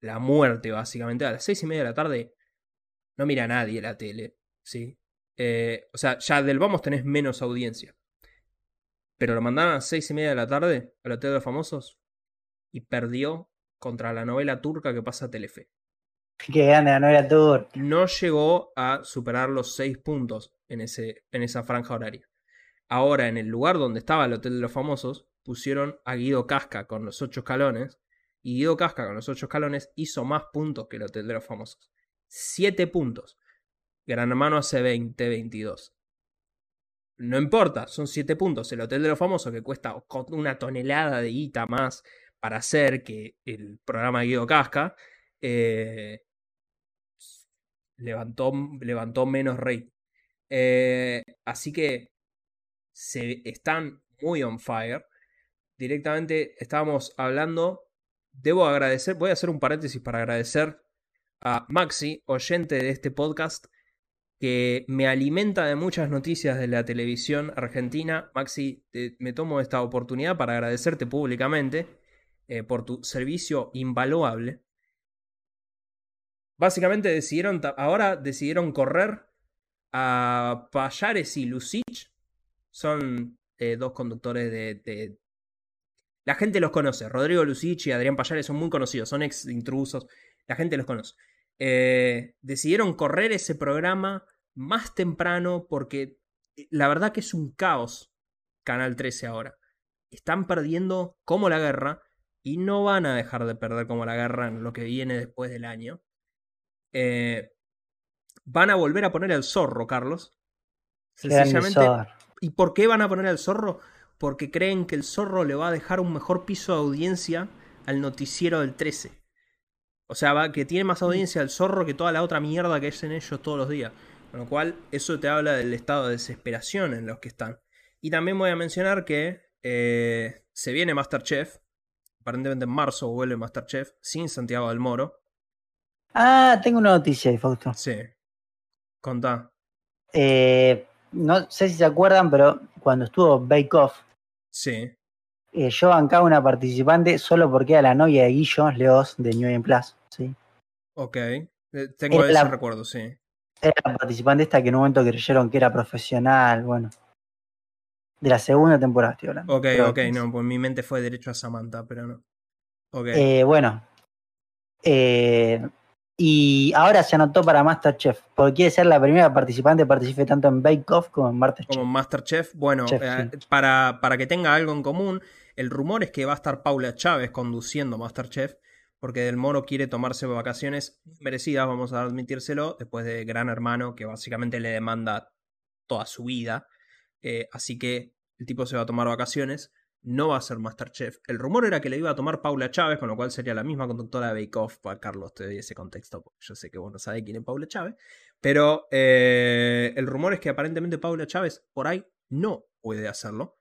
B: la muerte, básicamente. A las seis y media de la tarde no mira nadie la tele, ¿sí? Eh, o sea, ya del Vamos tenés menos audiencia. Pero lo mandaron a las seis y media de la tarde al Hotel de los Famosos y perdió contra la novela turca que pasa a Telefe.
A: Qué grande la novela turca.
B: No llegó a superar los seis puntos en, ese, en esa franja horaria. Ahora, en el lugar donde estaba el Hotel de los Famosos, pusieron a Guido Casca con los ocho escalones. Y Guido Casca con los ocho escalones hizo más puntos que el Hotel de los Famosos. Siete puntos. Gran Hermano hace 20, 22. No importa, son siete puntos. El Hotel de los Famosos, que cuesta una tonelada de guita más para hacer que el programa de Guido Casca, eh, levantó, levantó menos rate. Eh, así que se están muy on fire. Directamente estábamos hablando. Debo agradecer, voy a hacer un paréntesis para agradecer a Maxi, oyente de este podcast, que me alimenta de muchas noticias de la televisión argentina. Maxi, me tomo esta oportunidad para agradecerte públicamente eh, por tu servicio invaluable. Básicamente decidieron, ahora decidieron correr a Payares y Lucich Son eh, dos conductores de, La gente los conoce. Rodrigo Lucici y Adrián Payares son muy conocidos, son ex intrusos. La gente los conoce. Eh, decidieron correr ese programa más temprano porque eh, la verdad que es un caos Canal 13 ahora. Están perdiendo como la guerra y no van a dejar de perder como la guerra en lo que viene después del año. Eh, van a volver a poner el zorro, Carlos. Sencillamente. ¿Y por qué van a poner el zorro? Porque creen que el zorro le va a dejar un mejor piso de audiencia al noticiero del 13. O sea, va, que tiene más audiencia el zorro que toda la otra mierda que hacen ellos todos los días. Con lo cual, eso te habla del estado de desesperación en los que están. Y también voy a mencionar que eh, se viene Masterchef. Aparentemente en marzo vuelve Masterchef sin Santiago del Moro.
A: Ah, tengo una noticia ahí, Fausto.
B: Sí. Contá.
A: Eh, no sé si se acuerdan, pero cuando estuvo Bake Off.
B: Sí.
A: Eh, yo bancaba una participante solo porque era la novia de Guillo Leos de New Game Plus. Sí.
B: Ok. Eh, tengo ese recuerdo, sí.
A: Era la participante esta que en un momento creyeron que era profesional, bueno. De la segunda temporada estoy hablando.
B: Ok, ok, no, pues mi mente fue derecho a Samantha, pero no. Ok.
A: Eh, bueno. Eh, y ahora se anotó para Masterchef, porque quiere ser la primera participante que participe tanto en Bake Off como en Masterchef.
B: Como Masterchef, bueno, eh, para, para que tenga algo en común, el rumor es que va a estar Paula Chávez conduciendo Masterchef, porque Del Moro quiere tomarse vacaciones merecidas, vamos a admitírselo, después de Gran Hermano, que básicamente le demanda toda su vida. Eh, así que el tipo se va a tomar vacaciones no va a ser Masterchef. El rumor era que le iba a tomar Paula Chávez, con lo cual sería la misma conductora de Bake Off. Para Carlos, te doy ese contexto, porque yo sé que vos no sabés quién es Paula Chávez. Pero eh, el rumor es que aparentemente Paula Chávez por ahí no puede hacerlo.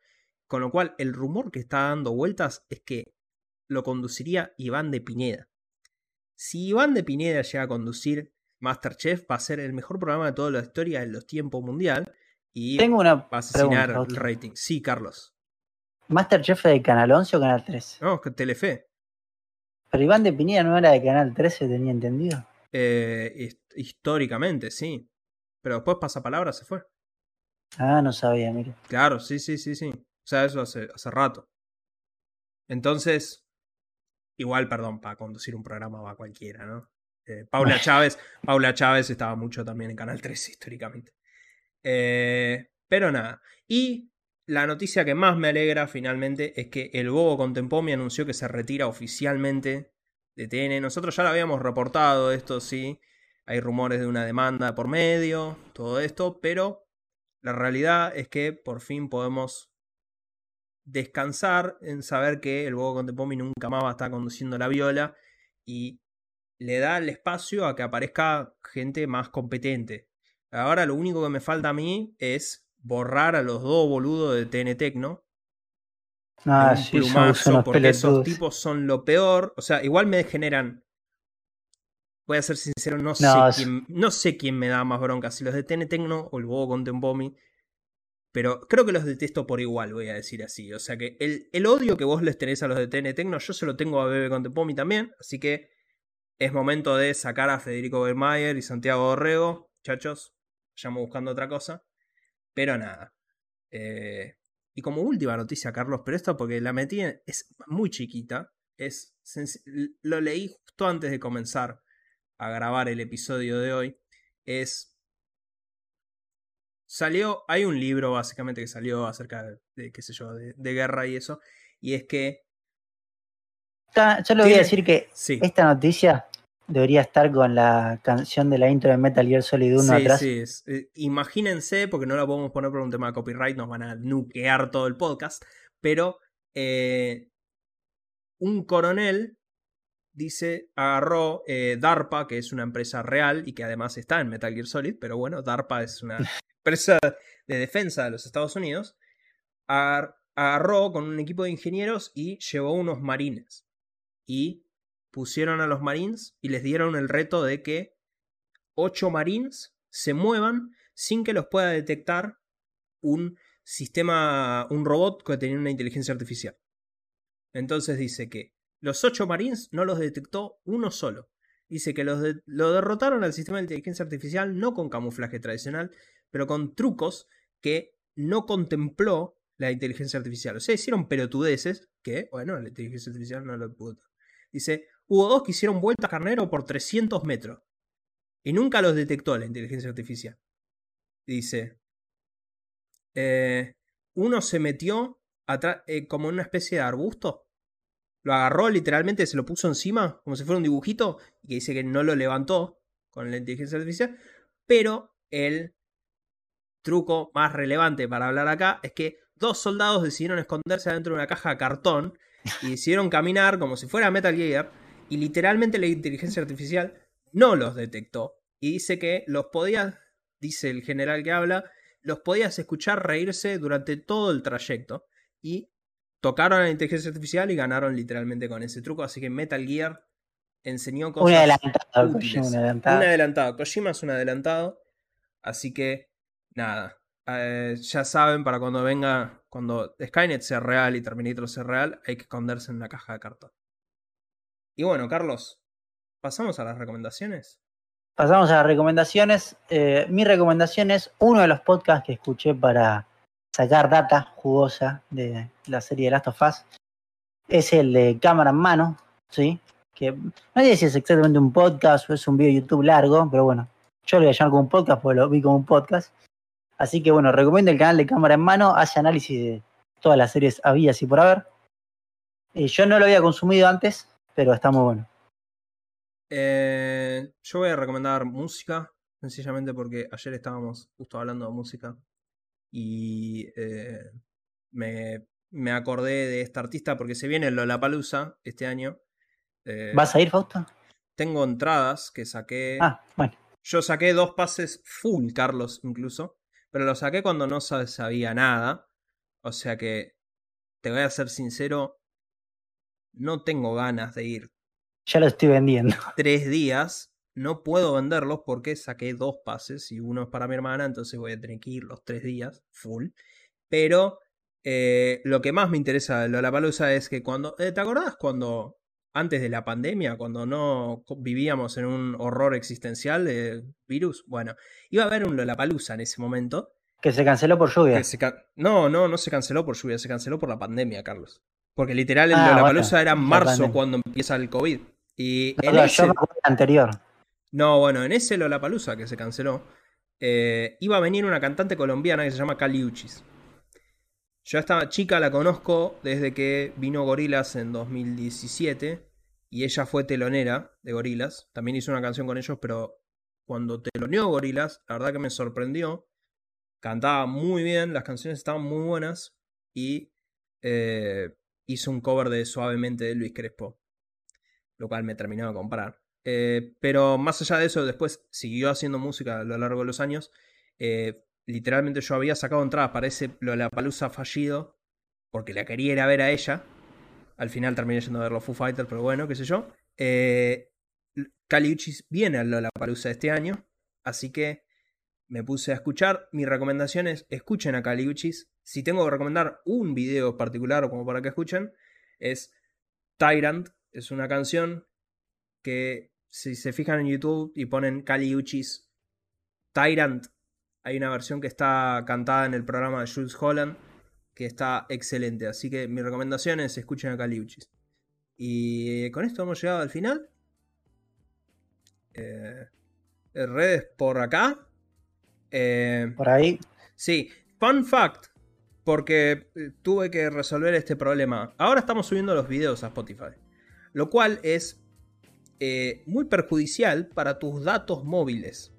B: Con lo cual, el rumor que está dando vueltas es que lo conduciría Iván de Pineda. Si Iván de Pineda llega a conducir Masterchef, va a ser el mejor programa de toda la historia en los tiempos mundial. Y
A: Tengo una
B: va a asesinar el rating. Sí, Carlos.
A: ¿Masterchef de Canal 11 o Canal 13?
B: No, Telefe.
A: Pero Iván de Pineda no era de Canal 13, tenía entendido.
B: Eh, históricamente, sí. Pero después Pasapalabra se fue.
A: Ah, no sabía, mire.
B: Claro, sí, sí, sí, sí. O sea, eso hace, hace rato. Entonces, igual, perdón, para conducir un programa va cualquiera, ¿no? Eh, Paula Chávez, Paula Chávez estaba mucho también en Canal 13 históricamente. Eh, pero nada. Y la noticia que más me alegra finalmente es que el Bobo Contempomi anunció que se retira oficialmente de TN. Nosotros ya lo habíamos reportado esto, sí. Hay rumores de una demanda por medio, todo esto, pero la realidad es que por fin podemos descansar en saber que el Bobo Contempomi nunca más va a estar conduciendo la viola y le da el espacio a que aparezca gente más competente. Ahora lo único que me falta a mí es borrar a los dos boludos de TN Tecno.
A: Ah, sí, son
B: porque esos tipos son lo peor. O sea, igual me generan. Voy a ser sincero, no, sé, quién, no sé quién me da más bronca, si los de TN Tecno o el bobo con Tempomi. Pero creo que los detesto por igual, voy a decir así. O sea que el, el odio que vos les tenés a los de TN Tecno, yo se lo tengo a Bebe con Tempomi también. Así que es momento de sacar a Federico Bermayer y Santiago Dorrego. Muchachos, vayamos buscando otra cosa. Pero nada. Eh, y como última noticia, Carlos, pero esto porque la metí es muy chiquita. Es lo leí justo antes de comenzar a grabar el episodio de hoy. Es. Salió. Hay un libro básicamente que salió acerca de, qué sé yo, de, guerra y eso. Y es que.
A: yo le voy a decir que esta noticia debería estar con la canción de la intro de Metal Gear Solid 1 atrás.
B: Sí, eh, imagínense, porque no la podemos poner por un tema de copyright, nos van a nuquear todo el podcast, pero eh, un coronel dice, agarró eh, DARPA, que es una empresa real y que además está en Metal Gear Solid, pero bueno, DARPA es una empresa de defensa de los Estados Unidos, agarró con un equipo de ingenieros y llevó unos marines. Y pusieron a los Marines y les dieron el reto de que ocho Marines se muevan sin que los pueda detectar un sistema, un robot que tenía una inteligencia artificial. Entonces dice que los ocho Marines no los detectó uno solo. Dice que los lo derrotaron al sistema de inteligencia artificial no con camuflaje tradicional, pero con trucos que no contempló la inteligencia artificial. O sea, hicieron pelotudeces que, bueno, la inteligencia artificial no lo pudo. Dice, hubo dos que hicieron vuelta carnero por 300 metros. Y nunca los detectó la inteligencia artificial. Dice, eh, uno se metió eh, como en una especie de arbusto. Lo agarró literalmente, se lo puso encima, como si fuera un dibujito, y dice que no lo levantó con la inteligencia artificial. Pero el truco más relevante para hablar acá es que dos soldados decidieron esconderse adentro de una caja de cartón y decidieron caminar como si fuera Metal Gear y literalmente la inteligencia artificial no los detectó. Y dice que los podía, dice el general que habla, los podías escuchar reírse durante todo el trayecto. Y tocaron a la inteligencia artificial y ganaron literalmente con ese truco, así que Metal Gear enseñó cosas
A: un adelantado, Kojima, un adelantado.
B: Un adelantado, Kojima es un adelantado, así que nada, eh, ya saben, para cuando venga, cuando Skynet sea real y Terminator sea real, hay que esconderse en una caja de cartón. Y bueno, Carlos, ¿pasamos a las recomendaciones?
A: Pasamos a las recomendaciones. Eh, mi recomendación es uno de los podcasts que escuché para sacar data jugosa de la serie de Last of Us. Es el de cámara en mano, ¿sí? Que no sé si es exactamente un podcast o es un video de YouTube largo, pero bueno, yo lo voy a llamar como un podcast porque lo vi como un podcast. Así que bueno, recomiendo el canal de Cámara en Mano, hace análisis de todas las series habidas y por haber. Eh, yo no lo había consumido antes, pero está muy bueno.
B: Eh, yo voy a recomendar música, sencillamente porque ayer estábamos justo hablando de música y eh, me, me, acordé de esta artista porque se viene Lollapalooza este año.
A: ¿Vas a ir, Fausto?
B: Tengo entradas que saqué.
A: Ah, bueno.
B: Yo saqué dos pases full, Carlos, incluso. Pero lo saqué cuando no sabía nada. O sea que, te voy a ser sincero, no tengo ganas de ir.
A: Ya lo estoy vendiendo.
B: Tres días. No puedo venderlos porque saqué dos pases y uno es para mi hermana, entonces voy a tener que ir los tres días, full. Pero eh, lo que más me interesa de Lollapalooza es que cuando... Eh, ¿Te acordás cuando antes de la pandemia, cuando no vivíamos en un horror existencial de virus, bueno, iba a haber un Lollapalooza en ese momento.
A: Que se canceló por lluvia.
B: no, no, no se canceló por lluvia, se canceló por la pandemia, Carlos. Porque literal el ah, Lollapalooza era en marzo cuando empieza el COVID. Y en ese...
A: anterior.
B: No, bueno, en ese Lollapalooza que se canceló, eh, iba a venir una cantante colombiana que se llama Cali Uchis. Yo a esta chica la conozco desde que vino Gorilas en 2017 y ella fue telonera de Gorilas. También hizo una canción con ellos, pero cuando teloneó Gorilas, la verdad que me sorprendió. Cantaba muy bien, las canciones estaban muy buenas y eh, hizo un cover de Suavemente de Luis Crespo, lo cual me terminó de comprar. Eh, pero más allá de eso, después siguió haciendo música a lo largo de los años. Eh, literalmente yo había sacado entradas para ese Lollapalooza fallido, porque la quería ir a ver a ella. Al final terminé yendo a ver los Foo Fighters, pero bueno, qué sé yo. Eh, Uchis viene a Lollapalooza este año, así que me puse a escuchar. Mi recomendación es escuchen a Uchis. Si tengo que recomendar un video particular como para que escuchen, es Tyrant. Es una canción que si se fijan en YouTube y ponen Uchis Tyrant, hay una versión que está cantada en el programa de Jules Holland que está excelente. Así que mi recomendación es escuchen a Caliuchis. Y con esto hemos llegado al final. Eh, redes por acá.
A: Eh, por ahí.
B: Sí, fun fact. Porque eh, tuve que resolver este problema. Ahora estamos subiendo los videos a Spotify. Lo cual es muy perjudicial para tus datos móviles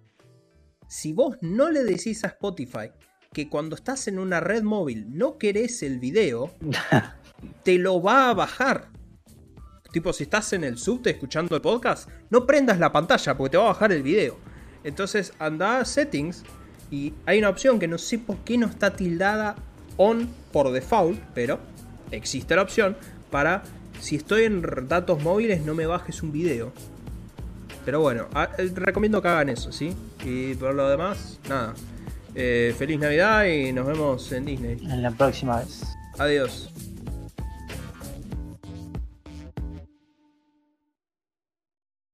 B: si vos no le decís a Spotify que cuando estás en una red móvil no querés el video, te lo va a bajar. Tipo, si estás en el subte escuchando el podcast, no prendas la pantalla porque te va a bajar el video. Entonces anda a settings y hay una opción que no sé por qué no está tildada on por default, pero existe la opción para si estoy en datos móviles no me bajes un video. Pero bueno, eh, recomiendo que hagan eso, ¿sí? Y por lo demás, nada. Eh, feliz Navidad y nos vemos en Disney.
A: En la próxima vez.
B: Adiós.